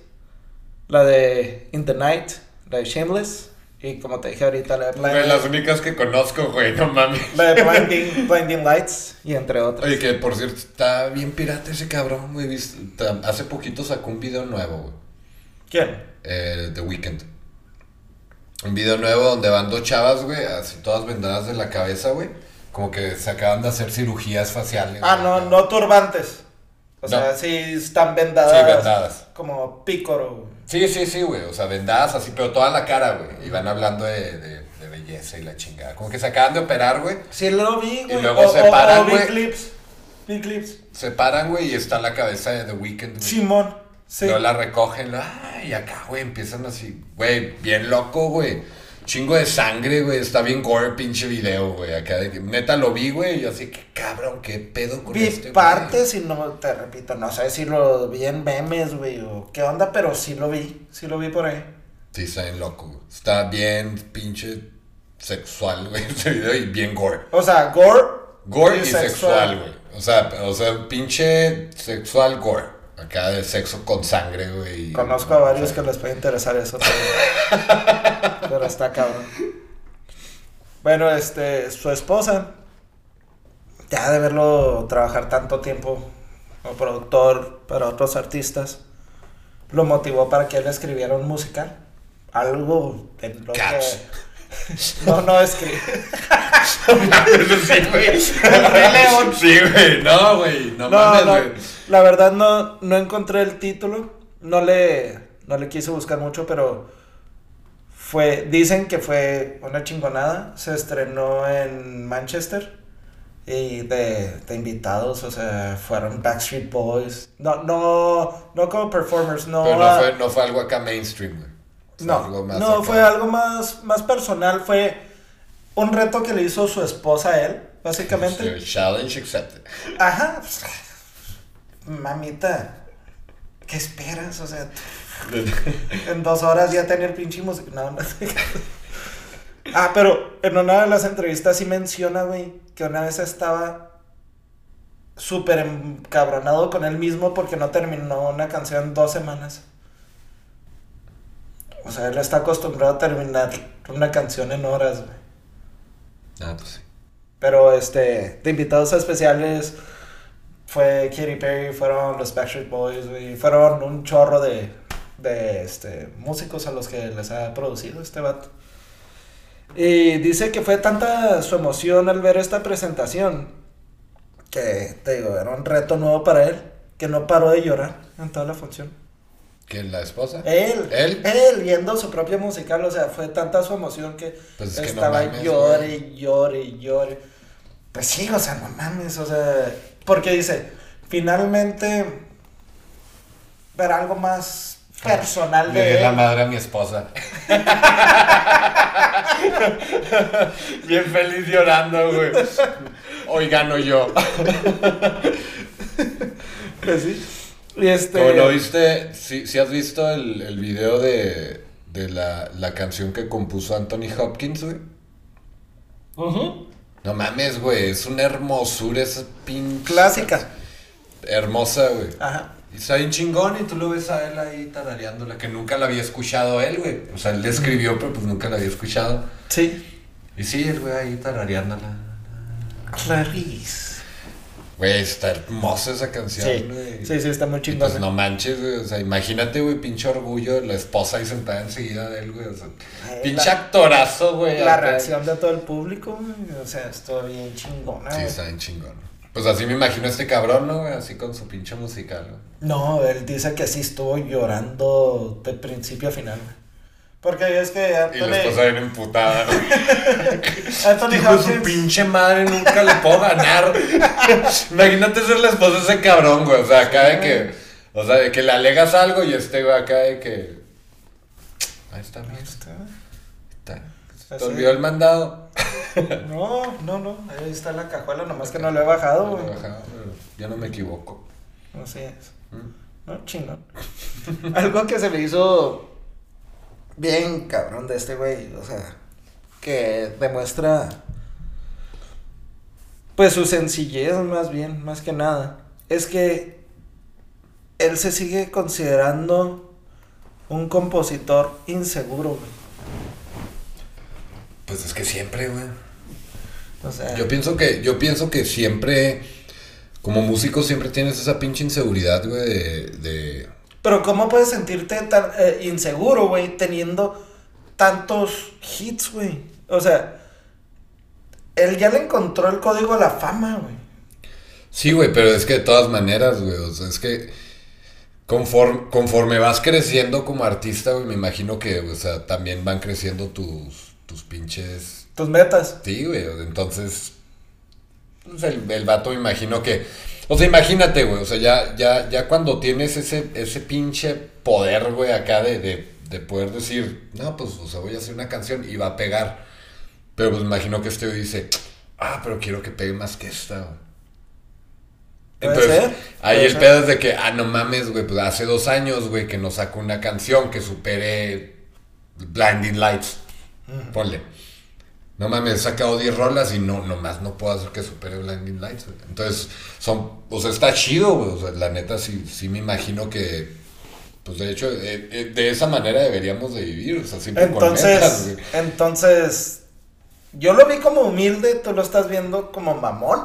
B: la de In the Night, la de Shameless, y como te dije ahorita, la de,
A: Güey,
B: Blind-
A: las únicas que conozco, güey, no mames.
B: la de Blinding, Blinding Lights, y entre otras.
A: Oye, que por cierto, está bien pirata ese cabrón, güey. Hace poquito sacó un video nuevo, güey.
B: ¿Quién?
A: eh, The Weeknd. Un video nuevo donde van dos chavas, güey, así todas vendadas de la cabeza, güey. Como que se acaban de hacer cirugías faciales.
B: Ah,
A: güey.
B: no, no turbantes. O
A: No.
B: sea, sí están vendadas.
A: Sí, vendadas.
B: Como pícoro.
A: Sí, sí, sí, güey. O sea, vendadas así, pero toda la cara, güey. Y van hablando de, de- de belleza y la chingada. Como que se acaban de operar, güey.
B: Sí, lo vi, güey.
A: luego
B: O-
A: se
B: o-
A: paran, güey.
B: clips. Vi clips.
A: Se paran, güey, y está la cabeza de The Weeknd, güey.
B: Simón. Sí.
A: Luego la recogen, ay, acá, güey, empiezan así, güey, bien loco, güey. Chingo de sangre, güey, está bien gore pinche video, güey. Acá neta lo vi, güey, y yo así, que cabrón, qué pedo con
B: Vi
A: este,
B: partes y no, te repito, no sé si lo vi en memes, güey, o qué onda, pero sí lo vi, sí lo vi por ahí.
A: Sí, está bien loco, güey. Está bien pinche sexual, güey, ese video, y bien gore.
B: O sea, gore.
A: Gore y, sexual, güey. O sea, o sea, pinche sexual gore. Acá de sexo con sangre, güey.
B: Conozco a varios que les puede interesar eso, pero, pero está cabrón. Bueno, este, su esposa, ya de verlo trabajar tanto tiempo como productor para otros artistas, lo motivó para que él escribiera un musical. Algo en lo que... No, no escribe.
A: sí, güey.
B: El Rey León.
A: Sí, güey. No, güey. No,
B: No,
A: mames,
B: no,
A: güey.
B: la verdad no, no encontré el título. No le, no le quise buscar mucho, pero fue, dicen que fue una chingonada. Se estrenó en Manchester y de, de invitados, o sea, fueron Backstreet Boys. No, no, no como performers, no.
A: Pero no fue, no fue algo acá mainstream, güey. Fue
B: no,
A: algo más
B: no,
A: acá.
B: fue algo más, más personal. Fue un reto que le hizo su esposa a él, básicamente.
A: Challenge accepted.
B: Ajá. pues, mamita, ¿qué esperas? O sea, en dos horas ya tener pinche música. No, no sé. Ah, pero en una de las entrevistas sí menciona, güey, que una vez estaba súper encabronado con él mismo porque no terminó una canción en dos semanas. O sea, él está acostumbrado a terminar una canción en horas, güey.
A: Ah, pues sí.
B: Pero este, de invitados especiales fue Katy Perry, fueron los Backstreet Boys, güey, fueron un chorro de, de este, músicos a los que les ha producido este vato. Y dice que fue tanta su emoción al ver esta presentación que, te digo, era un reto nuevo para él, que no paró de llorar en toda la función.
A: ¿Quién, la esposa?
B: Él,
A: ¿Él?
B: él viendo su propio musical, o sea, fue tanta su emoción que
A: Pues es que no
B: estaba
A: mames,
B: llore,
A: güey.
B: llore, llore. Pues sí, o sea, no mames, o sea, porque dice, finalmente ver algo más personal
A: Le
B: de
A: di la madre a mi esposa. Bien feliz llorando, güey. Hoy gano yo.
B: Pues sí. Este
A: lo viste, si has visto el, el video de, de la, la canción que compuso Anthony Hopkins, güey.
B: Ujú.
A: No mames, güey, es una hermosura esa pinche.
B: clásica.
A: Hermosa, güey.
B: Ajá.
A: Y está bien chingón y tú lo ves a él ahí tarareándola, que nunca la había escuchado él, güey. O sea, él le escribió, pero pues nunca la había escuchado.
B: Sí.
A: Y sí, el güey ahí tarareándola.
B: Clarice.
A: Güey, está hermosa esa canción,
B: Sí,
A: güey.
B: sí, sí, está muy
A: Y
B: chingona.
A: pues no manches, güey. O sea, imagínate, güey, pinche orgullo, la esposa ahí sentada enseguida de él, güey. O sea,
B: Ay,
A: pinche
B: la-
A: actorazo, güey.
B: La
A: acá.
B: reacción de todo el público, güey, o sea, estuvo bien chingona,
A: Sí,
B: güey.
A: está bien chingón. Pues así me imagino este cabrón, ¿no, güey? Así con su pinche musical, güey.
B: No, él dice que sí estuvo llorando de principio a final. Porque es que
A: Y la
B: Anthony,
A: esposa bien emputada, güey.
B: Anthony
A: de su
B: Hopkins-
A: pinche madre, nunca le puedo ganar. Imagínate ser la esposa de ese cabrón, güey. O sea, acá de que. O sea, de que le alegas algo y este, güey, acá de que. Ahí está, mira.
B: Está.
A: Está. Se
B: Así.
A: te olvidó el mandado.
B: No, no, no, ahí está la cajuela, nomás que no lo he bajado,
A: No
B: güey.
A: lo he bajado, pero Ya no me equivoco.
B: Así es.
A: Mm.
B: No, chingón. Algo que se le hizo bien cabrón de este güey, o sea, que demuestra pues su sencillez más bien, más que nada, es que él se sigue considerando un compositor inseguro, güey.
A: Pues es que siempre, güey.
B: O sea,
A: Yo pienso que, yo pienso que siempre, como músico, siempre tienes esa pinche inseguridad, güey, de, de-
B: pero ¿cómo puedes sentirte tan eh, inseguro, güey, teniendo tantos hits, güey? O sea, él ya le encontró el código a la fama, güey.
A: Sí, güey, pero es que de todas maneras, güey, o sea, es que conforme, conforme vas creciendo como artista, güey, me imagino que, o sea, también van creciendo tus, tus pinches...
B: Tus metas.
A: Sí, güey, entonces, pues el, el vato me imagino que... O sea, imagínate, güey, o sea, ya, ya, ya cuando tienes ese, ese pinche poder, güey, acá de, de, de poder decir, no, pues, o sea, voy a hacer una canción y va a pegar. Pero pues imagino que este güey dice, ah, pero quiero que pegue más que esta, güey. Entonces,
B: ser,
A: ahí el
B: ser.
A: pedo es de que, ah, no mames, güey, pues hace dos años, güey, que no sacó una canción que supere Blinding Lights. Ponle. No mames, he sacado 10 rolas y no, nomás no puedo hacer que supere Blinding Lights, güey. Entonces, son, o sea, está chido, güey. O sea, la neta sí, sí me imagino que, pues de hecho, eh, eh, de esa manera deberíamos de vivir, o sea, siempre con metas,
B: Entonces,
A: güey.
B: entonces, yo lo vi como humilde, tú lo estás viendo como mamón.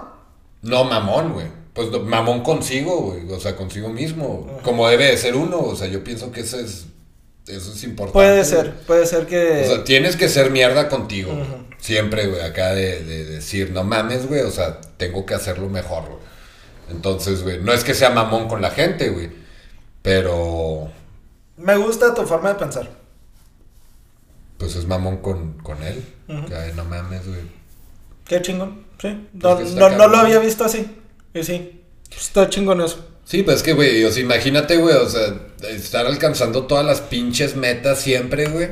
A: No, mamón, güey. Pues mamón consigo, güey. O sea, consigo mismo. Como debe de ser uno. O sea, yo pienso que eso es, eso es importante.
B: Puede ser, puede ser que...
A: O sea, tienes que ser mierda contigo. Siempre, güey, acá de, de decir, no mames, güey, o sea, tengo que hacerlo mejor, güey. Entonces, güey, no es que sea mamón con la gente, güey, pero
B: Me gusta tu forma de pensar.
A: pues es mamón con, con él.
B: Ujú.
A: Que, ay, no mames, güey.
B: Qué chingón, sí.
A: Pues
B: No,
A: que
B: no, no lo había visto así. Y sí, está chingón eso.
A: Sí, pues es que, güey, o sea, imagínate, güey, o sea, estar alcanzando todas las pinches metas siempre, güey.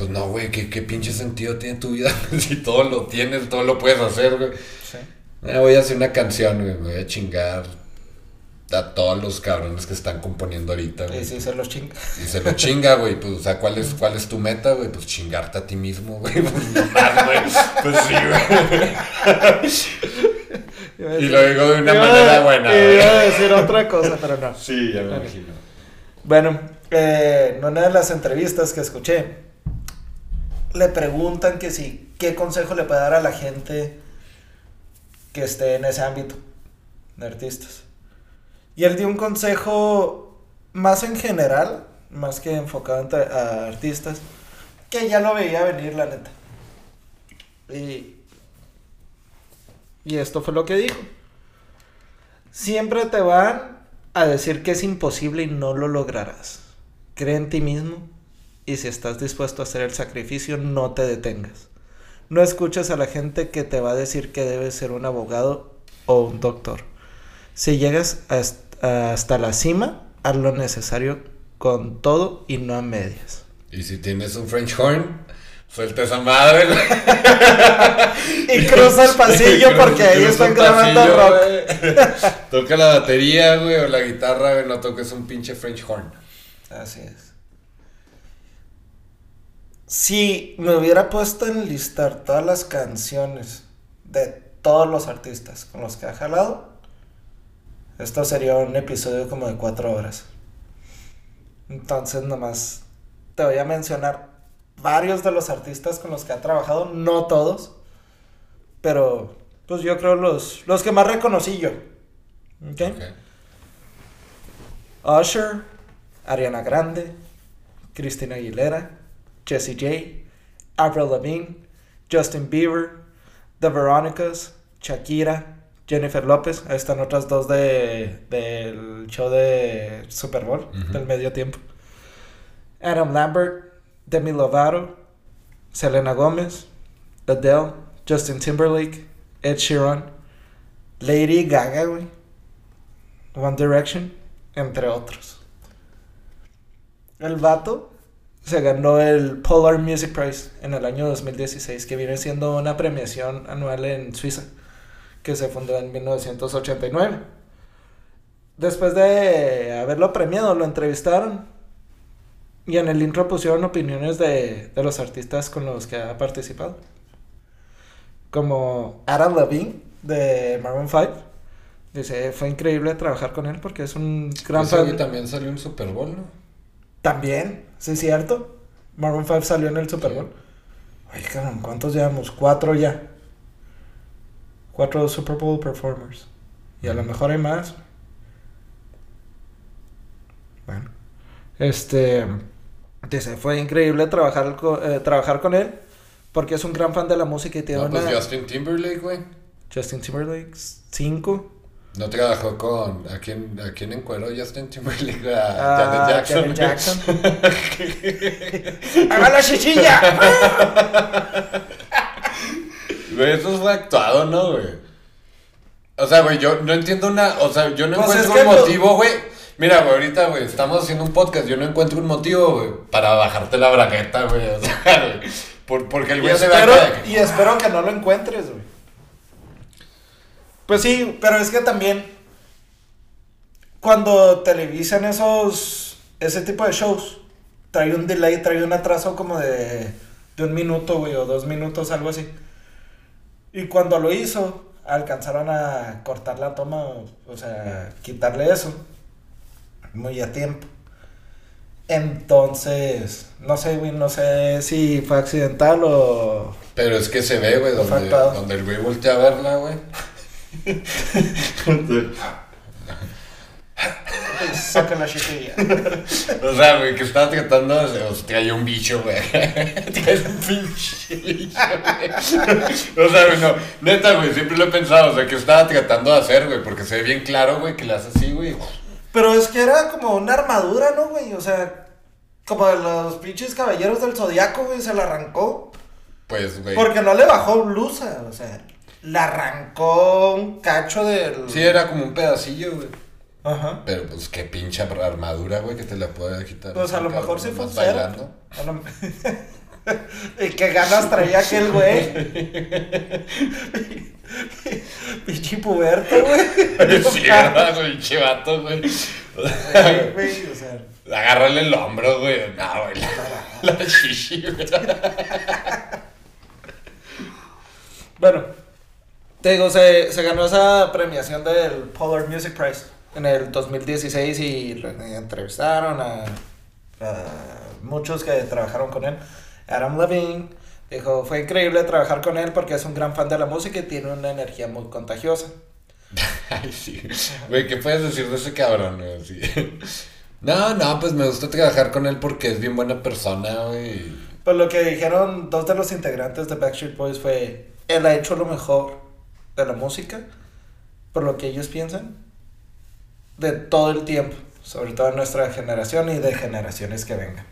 A: Pues no, güey, ¿qué, qué pinche sentido tiene tu vida? si todo lo tienes, todo lo puedes hacer, güey.
B: Sí.
A: Ah, voy a hacer una canción, güey. Me voy a chingar a todos los cabrones que están componiendo ahorita, güey.
B: Y sí, se los chinga.
A: Y se lo chinga, güey. Pues, o sea, ¿cuál es, ¿cuál es tu meta, güey? Pues chingarte a ti mismo, güey. Pues no más, güey. Pues sí, güey. Y lo digo de una manera buena, güey.
B: Iba a decir otra cosa, pero no.
A: Sí, ya me imagino.
B: Bueno, eh, en una de las entrevistas que escuché, le preguntan que si, qué consejo le puede dar a la gente que esté en ese ámbito de artistas. Y él dio un consejo más en general, más que enfocado a artistas, que ya lo veía venir, la neta. Y, y esto fue lo que dijo. Siempre te van a decir que es imposible y no lo lograrás. Cree en ti mismo y si estás dispuesto a hacer el sacrificio, no te detengas. No escuches a la gente que te va a decir que debes ser un abogado o un doctor. Si llegas hasta, hasta la cima, haz lo necesario con todo y no a medias.
A: Y si tienes un French horn, suelta esa madre.
B: Y cruza el pasillo
A: Cruza-
B: porque ahí están grabando
A: pasillo,
B: rock.
A: Toca la batería, güey, o la guitarra, güey. No toques un pinche French horn.
B: Así es. Si me hubiera puesto en listar todas las canciones de todos los artistas con los que ha jalado, esto sería un episodio como de cuatro horas. Entonces, nomás te voy a mencionar varios de los artistas con los que ha trabajado, no todos, pero pues yo creo los, los que más reconocí yo. ¿Ok?
A: Ok.
B: Usher, Ariana Grande, Christina Aguilera, Jessie J, Avril Lavigne, Justin Bieber, The Veronicas, Shakira, Jennifer López. Ahí están otras dos de, del show de Super Bowl, del medio tiempo. Adam Lambert, Demi Lovato, Selena Gomez, Adele, Justin Timberlake, Ed Sheeran, Lady Gaga, güey. One Direction, entre otros. El vato se ganó el Polar Music Prize en el año 2016, que viene siendo una premiación anual en Suiza, que se fundó en 1989. Después de haberlo premiado, lo entrevistaron y en el intro pusieron opiniones de, de los artistas con los que ha participado. Como Adam Levine de Maroon 5. Dice, fue increíble trabajar con él porque es un gran fan.
A: también salió en Super Bowl, ¿no?
B: También, sí es cierto. Maroon 5 salió en el Super Bowl. Ay, cabrón, ¿cuántos llevamos? Cuatro ya. Cuatro Super Bowl performers. Y a lo mejor hay más. Bueno. Este. Dice, fue increíble trabajar, eh, trabajar con él. Porque es un gran fan de la música y tiene
A: No, pues
B: una...
A: Justin Timberlake, güey.
B: Justin Timberlake, 5.
A: No trabajó con. ¿A quién, a quién encueró Justin Timberlake? A
B: Ah,
A: Janet Jackson.
B: Janet Jackson. ¡Haga la chichilla!
A: Güey, eso fue actuado, ¿no, güey? O sea, güey, yo no entiendo una. O sea, yo no
B: Pues
A: encuentro
B: es que
A: un motivo, güey. Mira, güey, ahorita, güey, estamos haciendo un podcast. Yo no encuentro un motivo, güey, para bajarte la bragueta, güey. O sea, güey. Por, porque el güey se de que-
B: y espero que no lo encuentres, güey. Pues sí, pero es que también cuando televisan esos ese tipo de shows trae un delay, trae un atraso como de, de un minuto, güey, o dos minutos, algo así. Y cuando lo hizo, alcanzaron a cortar la toma, o, sea, quitarle eso muy a tiempo. Entonces, no sé, güey, no sé si fue accidental o...
A: Pero es que se ve, güey, donde, donde el güey voltea a verla, güey.
B: Saca la chiquilla.
A: O sea, güey, que estaba tratando de. O sea, traía un bicho, güey. Traía un pinche bicho, güey. O sea, güey, no. Neta, güey, siempre lo he pensado. O sea, que estaba tratando de hacer, güey. Porque se ve bien claro, güey, que le hace así, güey.
B: Pero es que era como una armadura, ¿no, güey? O sea, como de los pinches caballeros del zodiaco, güey, se la arrancó.
A: Pues, güey.
B: Porque no le bajó blusa, o sea, le arrancó un cacho del.
A: Sí, era como un pedacillo, güey.
B: Ajá.
A: Pero, pues, qué pinche armadura, güey, que te la puede quitar.
B: Pues a lo mejor sí fue
A: bailando.
B: A lo- y qué ganas traía aquel güey. Pinche puberto, güey.
A: Sí, era, güey, pinche vato, güey.
B: O sea.
A: Agárrale el hombro, güey. No, güey. La, la shishi, güey.
B: Bueno, te digo, se, se ganó esa premiación del Polar Music Prize en el 2016 y entrevistaron a, a muchos que trabajaron con él. Adam Levine dijo, fue increíble trabajar con él porque es un gran fan de la música y tiene una energía muy contagiosa.
A: Ay, sí. Güey, ¿qué puedes decir de ese cabrón, güey? Sí. No, no, pues me gusta trabajar con él porque es bien buena persona, güey.
B: Pues lo que dijeron dos de los integrantes de Backstreet Boys fue, él ha hecho lo mejor de la música, por lo que ellos piensan, de todo el tiempo, sobre todo en nuestra generación y de generaciones que vengan.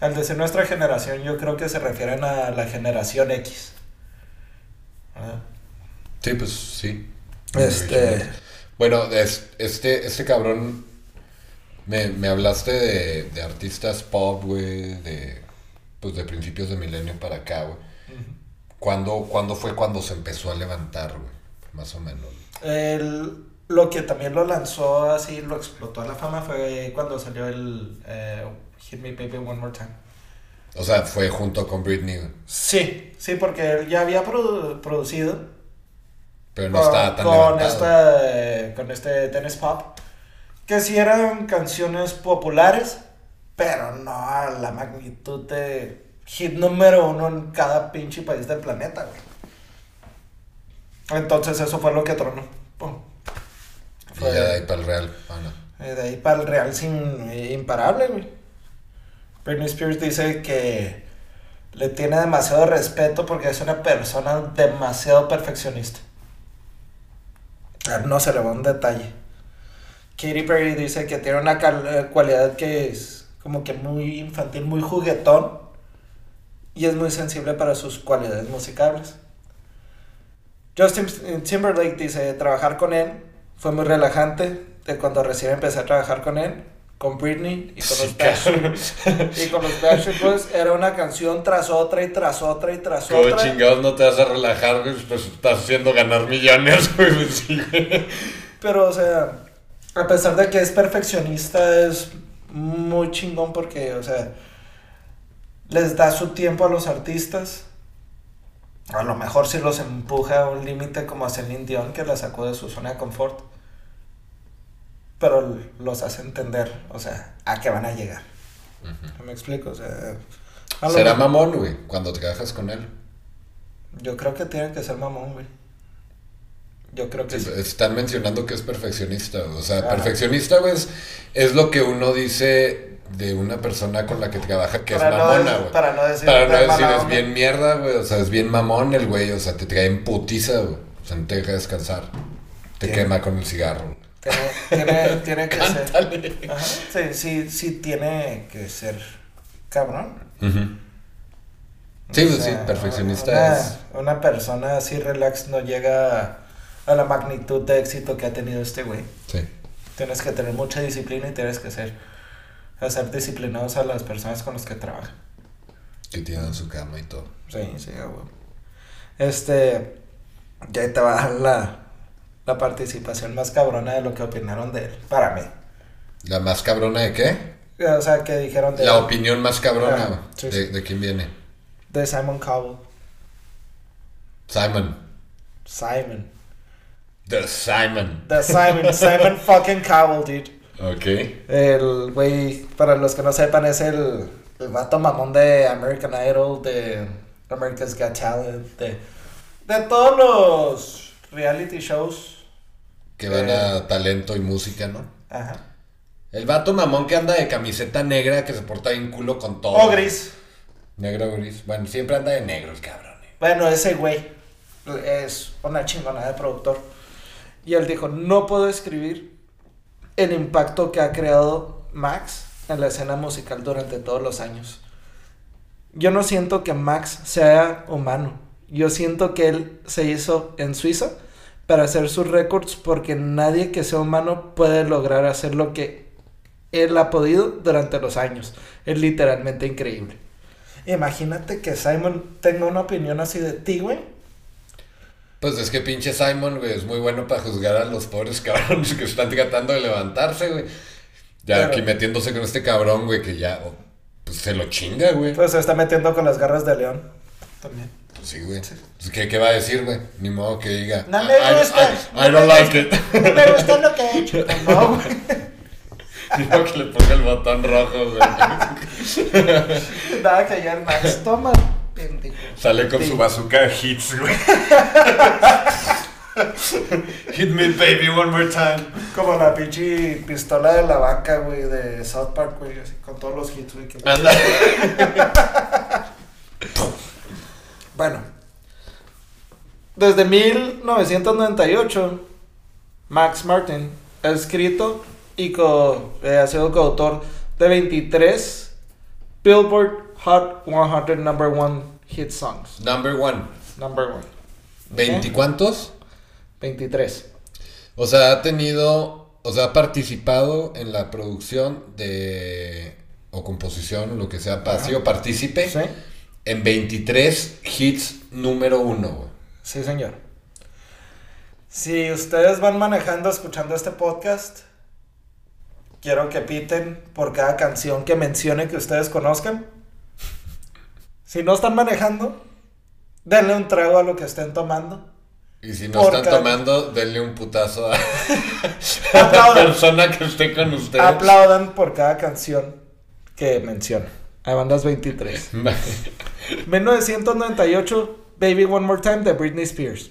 B: Al decir nuestra generación, yo creo que se refieren a la generación X. ¿verdad?
A: Sí, pues sí.
B: Este,
A: Bueno, es- este, este cabrón, me, me hablaste de, de artistas pop, güey, de, pues de principios de milenio para acá, güey. ¿Cuándo, ¿Cuándo fue cuando se empezó a levantar, güey? Más o menos.
B: el- lo que también lo lanzó así, lo explotó a la fama fue cuando salió el eh, Hit Me Baby One More Time.
A: O sea, fue junto con Britney.
B: Sí, sí, porque él ya había produ- producido
A: Pero no
B: con,
A: estaba tan
B: con, esta, con este tennis pop, que sí eran canciones populares, pero no a la magnitud de hit número uno en cada pinche país del planeta, güey. Entonces eso fue lo que tronó. Pum.
A: Y ya de ahí para el Real. Ah.
B: Eh, De ahí para el Real sin eh, imparable, güey. Britney Spears dice que le tiene demasiado respeto porque es una persona demasiado perfeccionista. A él No se le va un detalle. Katy Perry dice que tiene una cualidad que es como que muy infantil, muy juguetón y es muy sensible para sus cualidades musicales. Justin Timberlake dice, trabajar con él fue muy relajante de cuando recién empecé a trabajar con él, con Britney y con los Backstreet, y con los Backstreet Boys. Era una canción tras otra y tras otra y tras
A: Como
B: otra.
A: chingados no te vas a relajar, güey, pues estás haciendo ganar millones, güey. pues sí, güey.
B: Pero, o sea, a pesar de que es perfeccionista, es muy chingón porque, o sea, les da su tiempo a los artistas. A lo mejor si los empuja a un límite como a Celine Dion, que la sacó de su zona de confort. Pero los hace entender, o sea, a qué van a llegar. ¿Me explico? O sea,
A: Será
B: mejor-
A: mamón, güey, cuando trabajas con él.
B: Yo creo que tiene que ser mamón, güey. Yo creo que sí.
A: Están mencionando que es perfeccionista. O sea,
B: Ajá.
A: perfeccionista, güey, es, es lo que uno dice de una persona con la que trabaja que
B: Para
A: es mamona, güey.
B: para no decir
A: Para no
B: de
A: decir es
B: onda.
A: bien mierda, güey. O sea, es bien mamón el güey. O sea, te trae en putiza, güey. O sea, no te deja descansar. Te
B: Tiene-
A: quema con el cigarro.
B: Tiene, tiene, tiene que ser. Ajá, sí, sí, sí tiene que ser cabrón.
A: Sí,
B: O
A: pues sí, perfeccionista
B: una,
A: es.
B: Una persona así relax no llega a la magnitud de éxito que ha tenido este güey.
A: Sí.
B: Tienes que tener mucha disciplina y tienes que ser, hacer disciplinados a las personas con las que trabajan.
A: Que tienen su cama y todo.
B: Sí, sí, a huevo. Este, ya te va la, la participación más cabrona de lo que opinaron de él, para mí.
A: ¿La más cabrona de qué?
B: O sea, que dijeron de,
A: La opinión más cabrona, güey.
B: sí,
A: de, de quién viene?
B: de Simon Cowell.
A: Simon.
B: Simon.
A: The Simon.
B: De Simon, Simon fucking Cowell, dude.
A: Ok.
B: El güey, para los que no sepan, es el, el vato mamón de American Idol, de America's Got Talent, de, de todos los reality shows.
A: Que van
B: Eh.
A: a talento y música, ¿no?
B: Ajá.
A: El vato mamón que anda de camiseta negra que se porta bien culo con todo.
B: O gris.
A: Negro o gris. Bueno, siempre anda de negro el cabrón. eh.
B: Bueno, ese güey es una chingona de productor. Y él dijo, no puedo escribir el impacto que ha creado Max en la escena musical durante todos los años. Yo no siento que Max sea humano. Yo siento que él se hizo en Suiza para hacer sus récords porque nadie que sea humano puede lograr hacer lo que él ha podido durante los años. Es literalmente increíble. Imagínate que Simon tenga una opinión así de ti, güey.
A: Pues es que pinche Simon, güey, es muy bueno para juzgar a los pobres cabrones que están tratando de levantarse, güey. Ya aquí metiéndose con este cabrón, güey, que ya oh, pues se lo chinga, güey.
B: Pues se está metiendo con las garras de león. También.
A: Pues sí, güey. Pues, ¿qué, ¿Qué va a decir, güey? Ni modo que diga.
B: No me
A: "I- I-
B: gusta,
A: I, don't like it.
B: No me gusta lo que he hecho. No, güey.
A: Digo que le ponga el botón rojo, güey.
B: Nada que ya el Max. Toma, pendejo.
A: Sale con su bazooka hits, güey. Hit me, baby, one more time.
B: Como la pinche pistola de la vaca, güey, de South Park, güey, así, con todos los hits, güey. que-. Bueno, desde 1998, Max Martin ha escrito y co- eh, ha sido coautor de 23 Billboard Hot 100 Number One Hit Songs.
A: Number one.
B: Number one.
A: ¿Veinti cuántos?
B: 23.
A: O sea, ha tenido, o sea, ha participado en la producción de, o composición, lo que sea, ha sido partícipe
B: ¿Sí?
A: en 23 hits número uno.
B: Sí, señor. Si ustedes van manejando escuchando este podcast, quiero que piten por cada canción que mencione que ustedes conozcan. Si no están manejando, denle un trago a lo que estén tomando.
A: Y si no están tomando, denle un putazo a, a la persona que esté con ustedes.
B: Aplaudan por cada canción que mencione. Ahí van las 23. 1998, Baby One More Time de Britney Spears.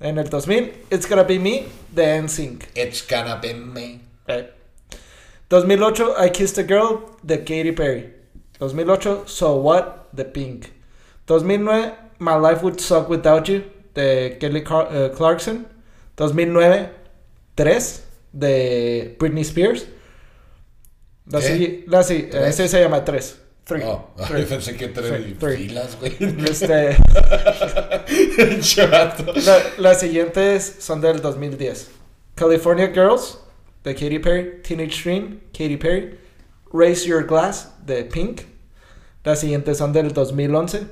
B: En el 2000, It's Gonna Be Me de NSYNC.
A: It's gonna be me.
B: Right. 2008, I Kissed a Girl de Katy Perry. 2008, So What de Pink. 2009, My Life Would Suck Without You de Kelly Car- eh, Clarkson. 2009, 3 de Britney Spears. La
A: ¿Qué?
B: sigui- la
A: ¿Tres?
B: ese se llama 3.
A: Oh, yo pensé que tres
B: Three. Three.
A: filas, güey.
B: Este, la- las siguientes son del 2010. California Girls de Katy Perry. Teenage Dream, Katy Perry. Raise Your Glass de Pink. Las siguientes son del 2011.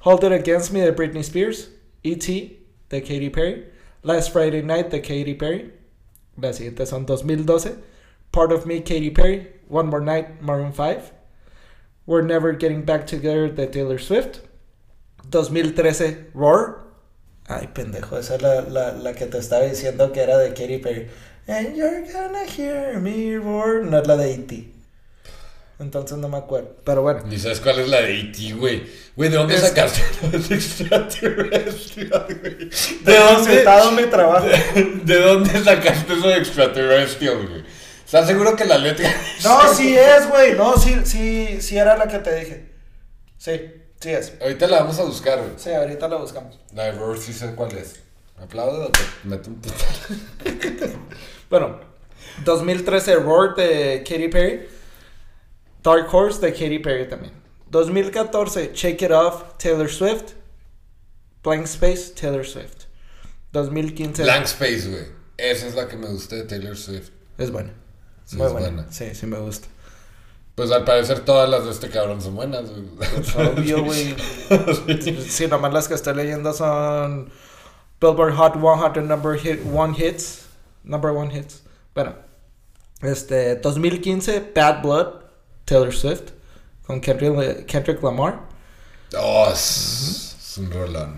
B: Hold It Against Me de Britney Spears. E.T. de Katy Perry. Last Friday Night de Katy Perry. Las siguientes son 2012. Part of Me, Katy Perry. One More Night, Maroon 5. We're Never Getting Back Together de Taylor Swift. 2013, Roar. Ay, pendejo, esa es la, la, la que te estaba diciendo que era de Katy Perry. And you're gonna hear me roar. No es la de E.T. Entonces no me acuerdo. Pero bueno.
A: Ni sabes cuál es la de E.T., güey. Güey, ¿de dónde
B: Es-
A: sacaste los extraterrestrial, güey?
B: De dónde mi trabajo.
A: ¿De dónde sacaste eso de extraterrestrial, güey? ¿Estás seguro que la letra...
B: No, sí es, güey. No, sí, sí, sí era la que te dije. Sí, sí es.
A: Ahorita la vamos a buscar, güey.
B: Sí, ahorita la buscamos.
A: La de sí sé cuál es. ¿Me aplaudo o te meto un putal?
B: Bueno, 2013 Roar de Katy Perry. Dark Horse de Katy Perry también. 2014 Shake It Off Taylor Swift. Blank Space Taylor Swift. 2015
A: Blank Space, güey. Esa es la que me gusta de Taylor Swift.
B: es buena.
A: Sí,
B: Muy
A: es
B: buena.
A: buena.
B: Sí, sí me gusta.
A: Pues al parecer todas las de este cabrón son buenas, güey.
B: Pues, obvio, güey. Sí, nomás las que estoy leyendo son Billboard Hot 100 number hit, one hits. Number one hits. Bueno, este 2015 Bad Blood Taylor Swift con Kendrick, Lamar.
A: Oh, es, es un rolón.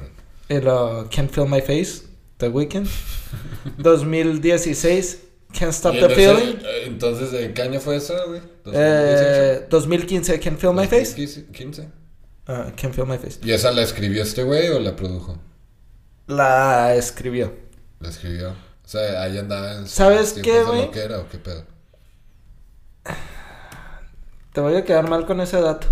B: El uh, Can't Feel My Face The Weeknd. 2016 Can't Stop the Feeling.
A: eh, Entonces, ¿de qué año fue eso, güey?
B: Eh, 2015 Can't Feel My Face.
A: 2015.
B: Ah, Can't Feel My Face.
A: ¿Y esa la escribió este güey o la produjo?
B: La escribió.
A: La escribió. O sea, ahí andaba en
B: ¿Sabes qué, güey?
A: loquera, o qué pedo.
B: Te voy a quedar mal con ese dato.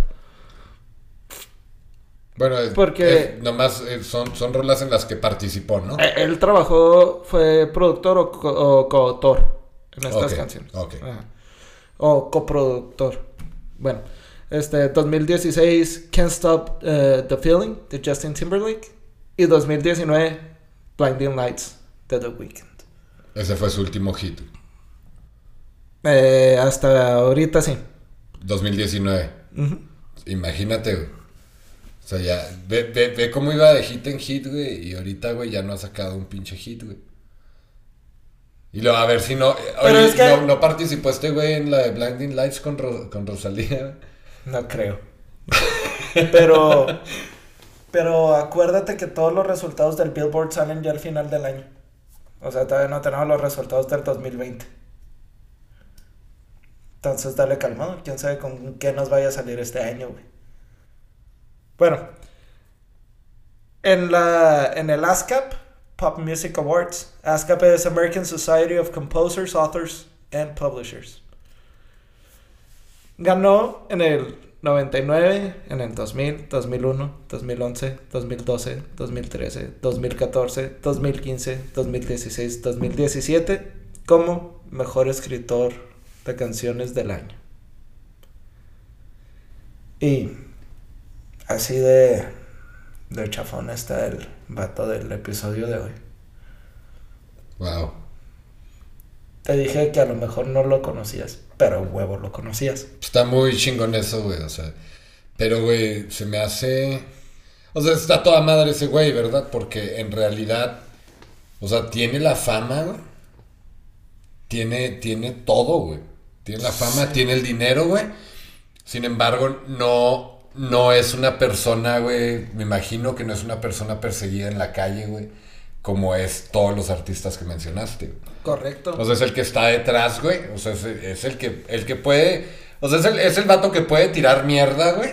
A: Bueno, es-
B: Porque-
A: es- nomás eh, son, son rolas en las que participó, ¿no?
B: Eh, Él trabajó, fue productor o, co- o coautor en estas canciones.
A: ok.
B: Ajá. O coproductor. Bueno, este 2016 Can't Stop eh, the Feeling de Justin Timberlake. Y 2019 Blinding Lights de The Weeknd.
A: Ese fue su último hit.
B: Eh, hasta ahorita sí.
A: 2019.
B: Ujú.
A: Imagínate, güey. O sea, ya, ve, ve, ve cómo iba de hit en hit, güey. Y ahorita, güey, ya no ha sacado un pinche hit, güey. Y luego, a ver si no. eh,
B: Pero
A: oye,
B: es que-
A: no, no participó este güey en la de Blinding Lights con, Ro- con Rosalía.
B: No creo. pero, pero acuérdate que todos los resultados del Billboard salen ya al final del año. O sea, todavía no tenemos los resultados del 2020. Entonces dale calmado, quién sabe con qué nos vaya a salir este año, güey. Bueno, en la en el ASCAP Pop Music Awards, ASCAP es American Society of Composers, Authors and Publishers. Ganó en el 99, en el 2000, 2001, 2011, 2012, 2013, 2014, 2015, 2016, 2017 como mejor escritor de canciones del año. Y así de, de chafón está el vato del episodio de hoy.
A: Wow.
B: Te dije que a lo mejor no lo conocías, pero huevo lo conocías.
A: Está muy chingón eso, güey. O sea, pero, güey, se me hace. O sea, está toda madre ese güey, ¿verdad? Porque en realidad, o sea, tiene la fama, güey. Tiene, tiene todo, güey. Tiene la fama, tiene el dinero, güey. Sin embargo, no, no es una persona, güey. Me imagino que no es una persona perseguida en la calle, güey. Como es todos los artistas que mencionaste.
B: Correcto.
A: O sea, es el que está detrás, güey. O sea, es, es el que el que puede. O sea, es el, es el vato que puede tirar mierda, güey.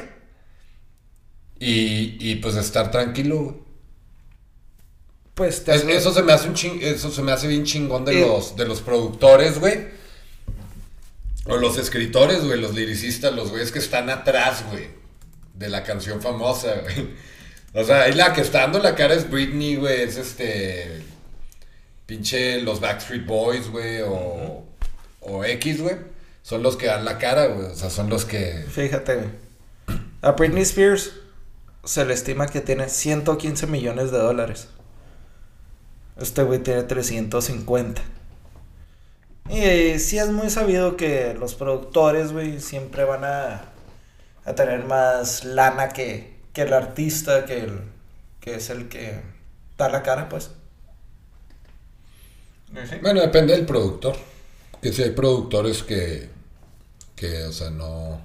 A: Y, y pues estar tranquilo, güey.
B: Pues te
A: Es- eso se me hace un ching- eso se me hace bien chingón de
B: Eh.
A: los de los productores, güey. O los escritores, güey, los lyricistas, los güeyes que están atrás, güey, de la canción famosa, güey. O sea, ahí la que está dando la cara es Britney, güey, es este pinche los Backstreet Boys, güey, o o X, güey. Son los que dan la cara, güey, o sea, son los que
B: Fíjate, güey. A Britney Spears se le estima que tiene 115 millones de dólares. Este güey tiene 350. Y eh, sí es muy sabido que los productores, güey, siempre van a, a tener más lana que, que el artista, que, el, que es el que da la cara, pues.
A: Bueno, depende del productor. Que si hay productores que, que, o sea, no,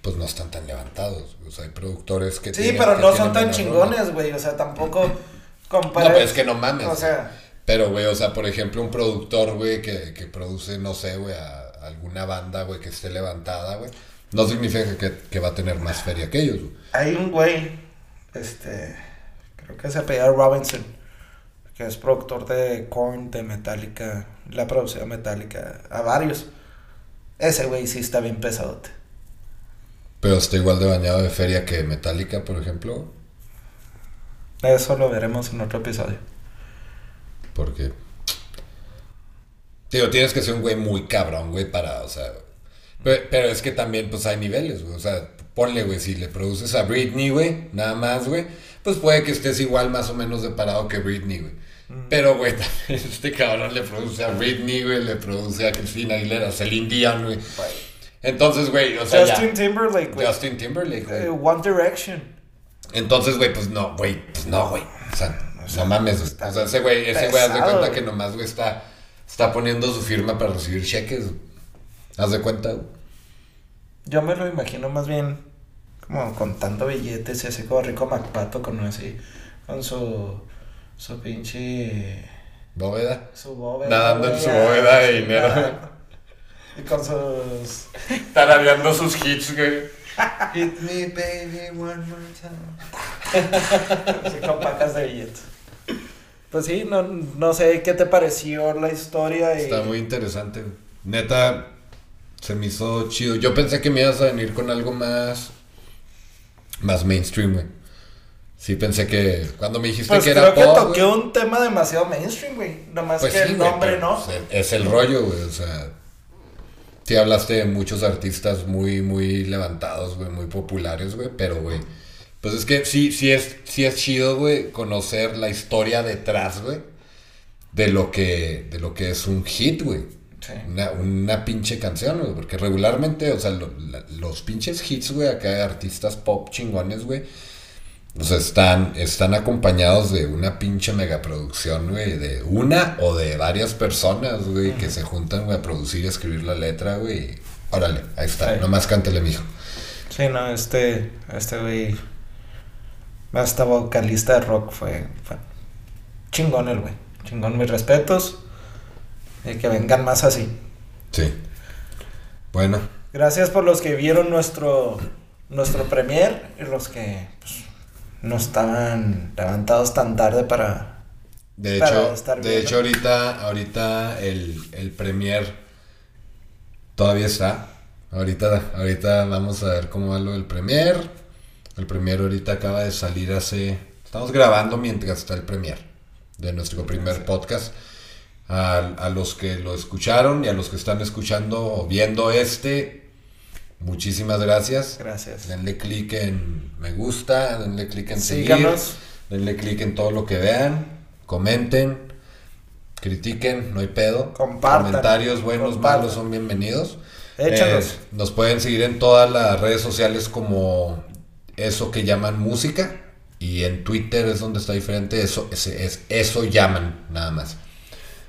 A: pues no están tan levantados. O sea, hay productores que
B: Sí,
A: tienen-
B: pero
A: que
B: no son tan chingones, güey. O sea, tampoco
A: No,
B: comparas.
A: pero es que no mames.
B: O sea,
A: Pero, güey, o sea, por ejemplo, un productor, güey, que, que produce, no sé, güey, a alguna banda, güey, que esté levantada, güey, no significa que, que va a tener más feria que ellos, güey.
B: hay un güey, este, creo que se apellida Robinson, que es productor de Korn, de Metallica, la producción Metallica, a varios. Ese güey sí está bien pesadote.
A: Pero está igual de bañado de feria que Metallica, por ejemplo,
B: Eso lo veremos en otro episodio.
A: Porque... Tío, tienes que ser un güey muy cabrón, güey, para, o sea... Pero, pero es que también, pues, hay niveles, güey. O sea, ponle, güey, si le produces a Britney, güey, nada más, güey, pues puede que estés igual más o menos de parado que Britney, güey. Pero, güey, también este cabrón le produce a Britney, güey, le produce a Cristina Aguilera, a Celine Dion, güey. Entonces, güey, o sea,
B: Justin
A: ya...
B: Timberlake, güey.
A: Justin Timberlake, güey.
B: Eh, One Direction.
A: Entonces, güey, pues no, güey, pues no, güey. O sea, no mames. O sea, ese güey, ese güey, haz de cuenta que nomás, güey, está, está poniendo su firma para recibir cheques. Haz de cuenta, güey.
B: Yo me lo imagino más bien como contando billetes y así como Rico MacPato con así, con su, su pinche,
A: Bóveda.
B: su bóveda.
A: Nadando en su bóveda de dinero.
B: Y con sus...
A: Tarareando sus hits, güey.
B: Hit me baby one more time. Así con pacas de billetes. Pues sí, no, no sé qué te pareció la historia y...
A: Está muy interesante. Neta, se me hizo chido. Yo pensé que me ibas a venir con algo más. Más mainstream, güey. Sí, pensé que. Cuando me dijiste
B: Pues
A: que
B: creo
A: era
B: que
A: pop.
B: toqué
A: güey,
B: un tema demasiado mainstream, güey. Nomás
A: Pues
B: que
A: sí,
B: el nombre no.
A: es el rollo, güey. O sea, sí hablaste de muchos artistas muy, muy levantados, güey, muy populares, güey. Pero, güey, pues es que sí, sí es, sí es chido, güey, conocer la historia detrás, güey, de lo que, de lo que es un hit, güey.
B: Sí.
A: Una, una pinche canción, güey. Porque regularmente, o sea, lo- la- los pinches hits, güey, acá de artistas pop chingones, güey. O sea, están, están acompañados de una pinche megaproducción, güey, de una o de varias personas, güey, que se juntan, güey, a producir y escribir la letra, güey. Órale, ahí está,
B: Sí.
A: nomás cántele, mijo.
B: Sí, no, este, este güey, hasta vocalista de rock fue, fue chingón el güey, chingón, mis respetos, y que vengan más así.
A: Sí. Bueno,
B: Gracias por los que vieron nuestro, nuestro premier y los que pues, no estaban levantados tan tarde para...
A: de
B: Para
A: hecho,
B: estar
A: de hecho ahorita, ahorita el, el premier todavía está. Ahorita, ahorita vamos a ver cómo va lo del premier. El premier ahorita acaba de salir hace. Estamos grabando mientras está el premier de nuestro primer podcast. A, a los que lo escucharon y a los que están escuchando o viendo este, muchísimas gracias.
B: Gracias.
A: Denle clic en me gusta, denle clic en seguir,
B: Síganos.
A: denle clic en todo lo que vean, comenten, critiquen, no hay pedo.
B: Compartan.
A: Comentarios buenos,
B: Compartan.
A: malos son bienvenidos.
B: Échalos.
A: Eh, nos pueden seguir en todas las redes sociales como eso que llaman música y en Twitter es donde está diferente, eso es eso llaman nada más.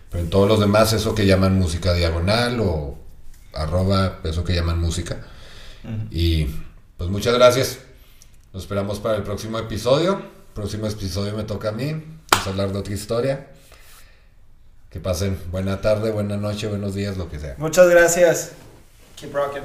A: Pero en todos los demás eso que llaman música diagonal o arroba eso que llaman música. Y pues muchas gracias. Nos esperamos para el próximo episodio. Próximo episodio me toca a mí. Vamos a hablar de otra historia. Que pasen buena tarde, buena noche, buenos días, lo que sea.
B: Muchas gracias. Keep rocking.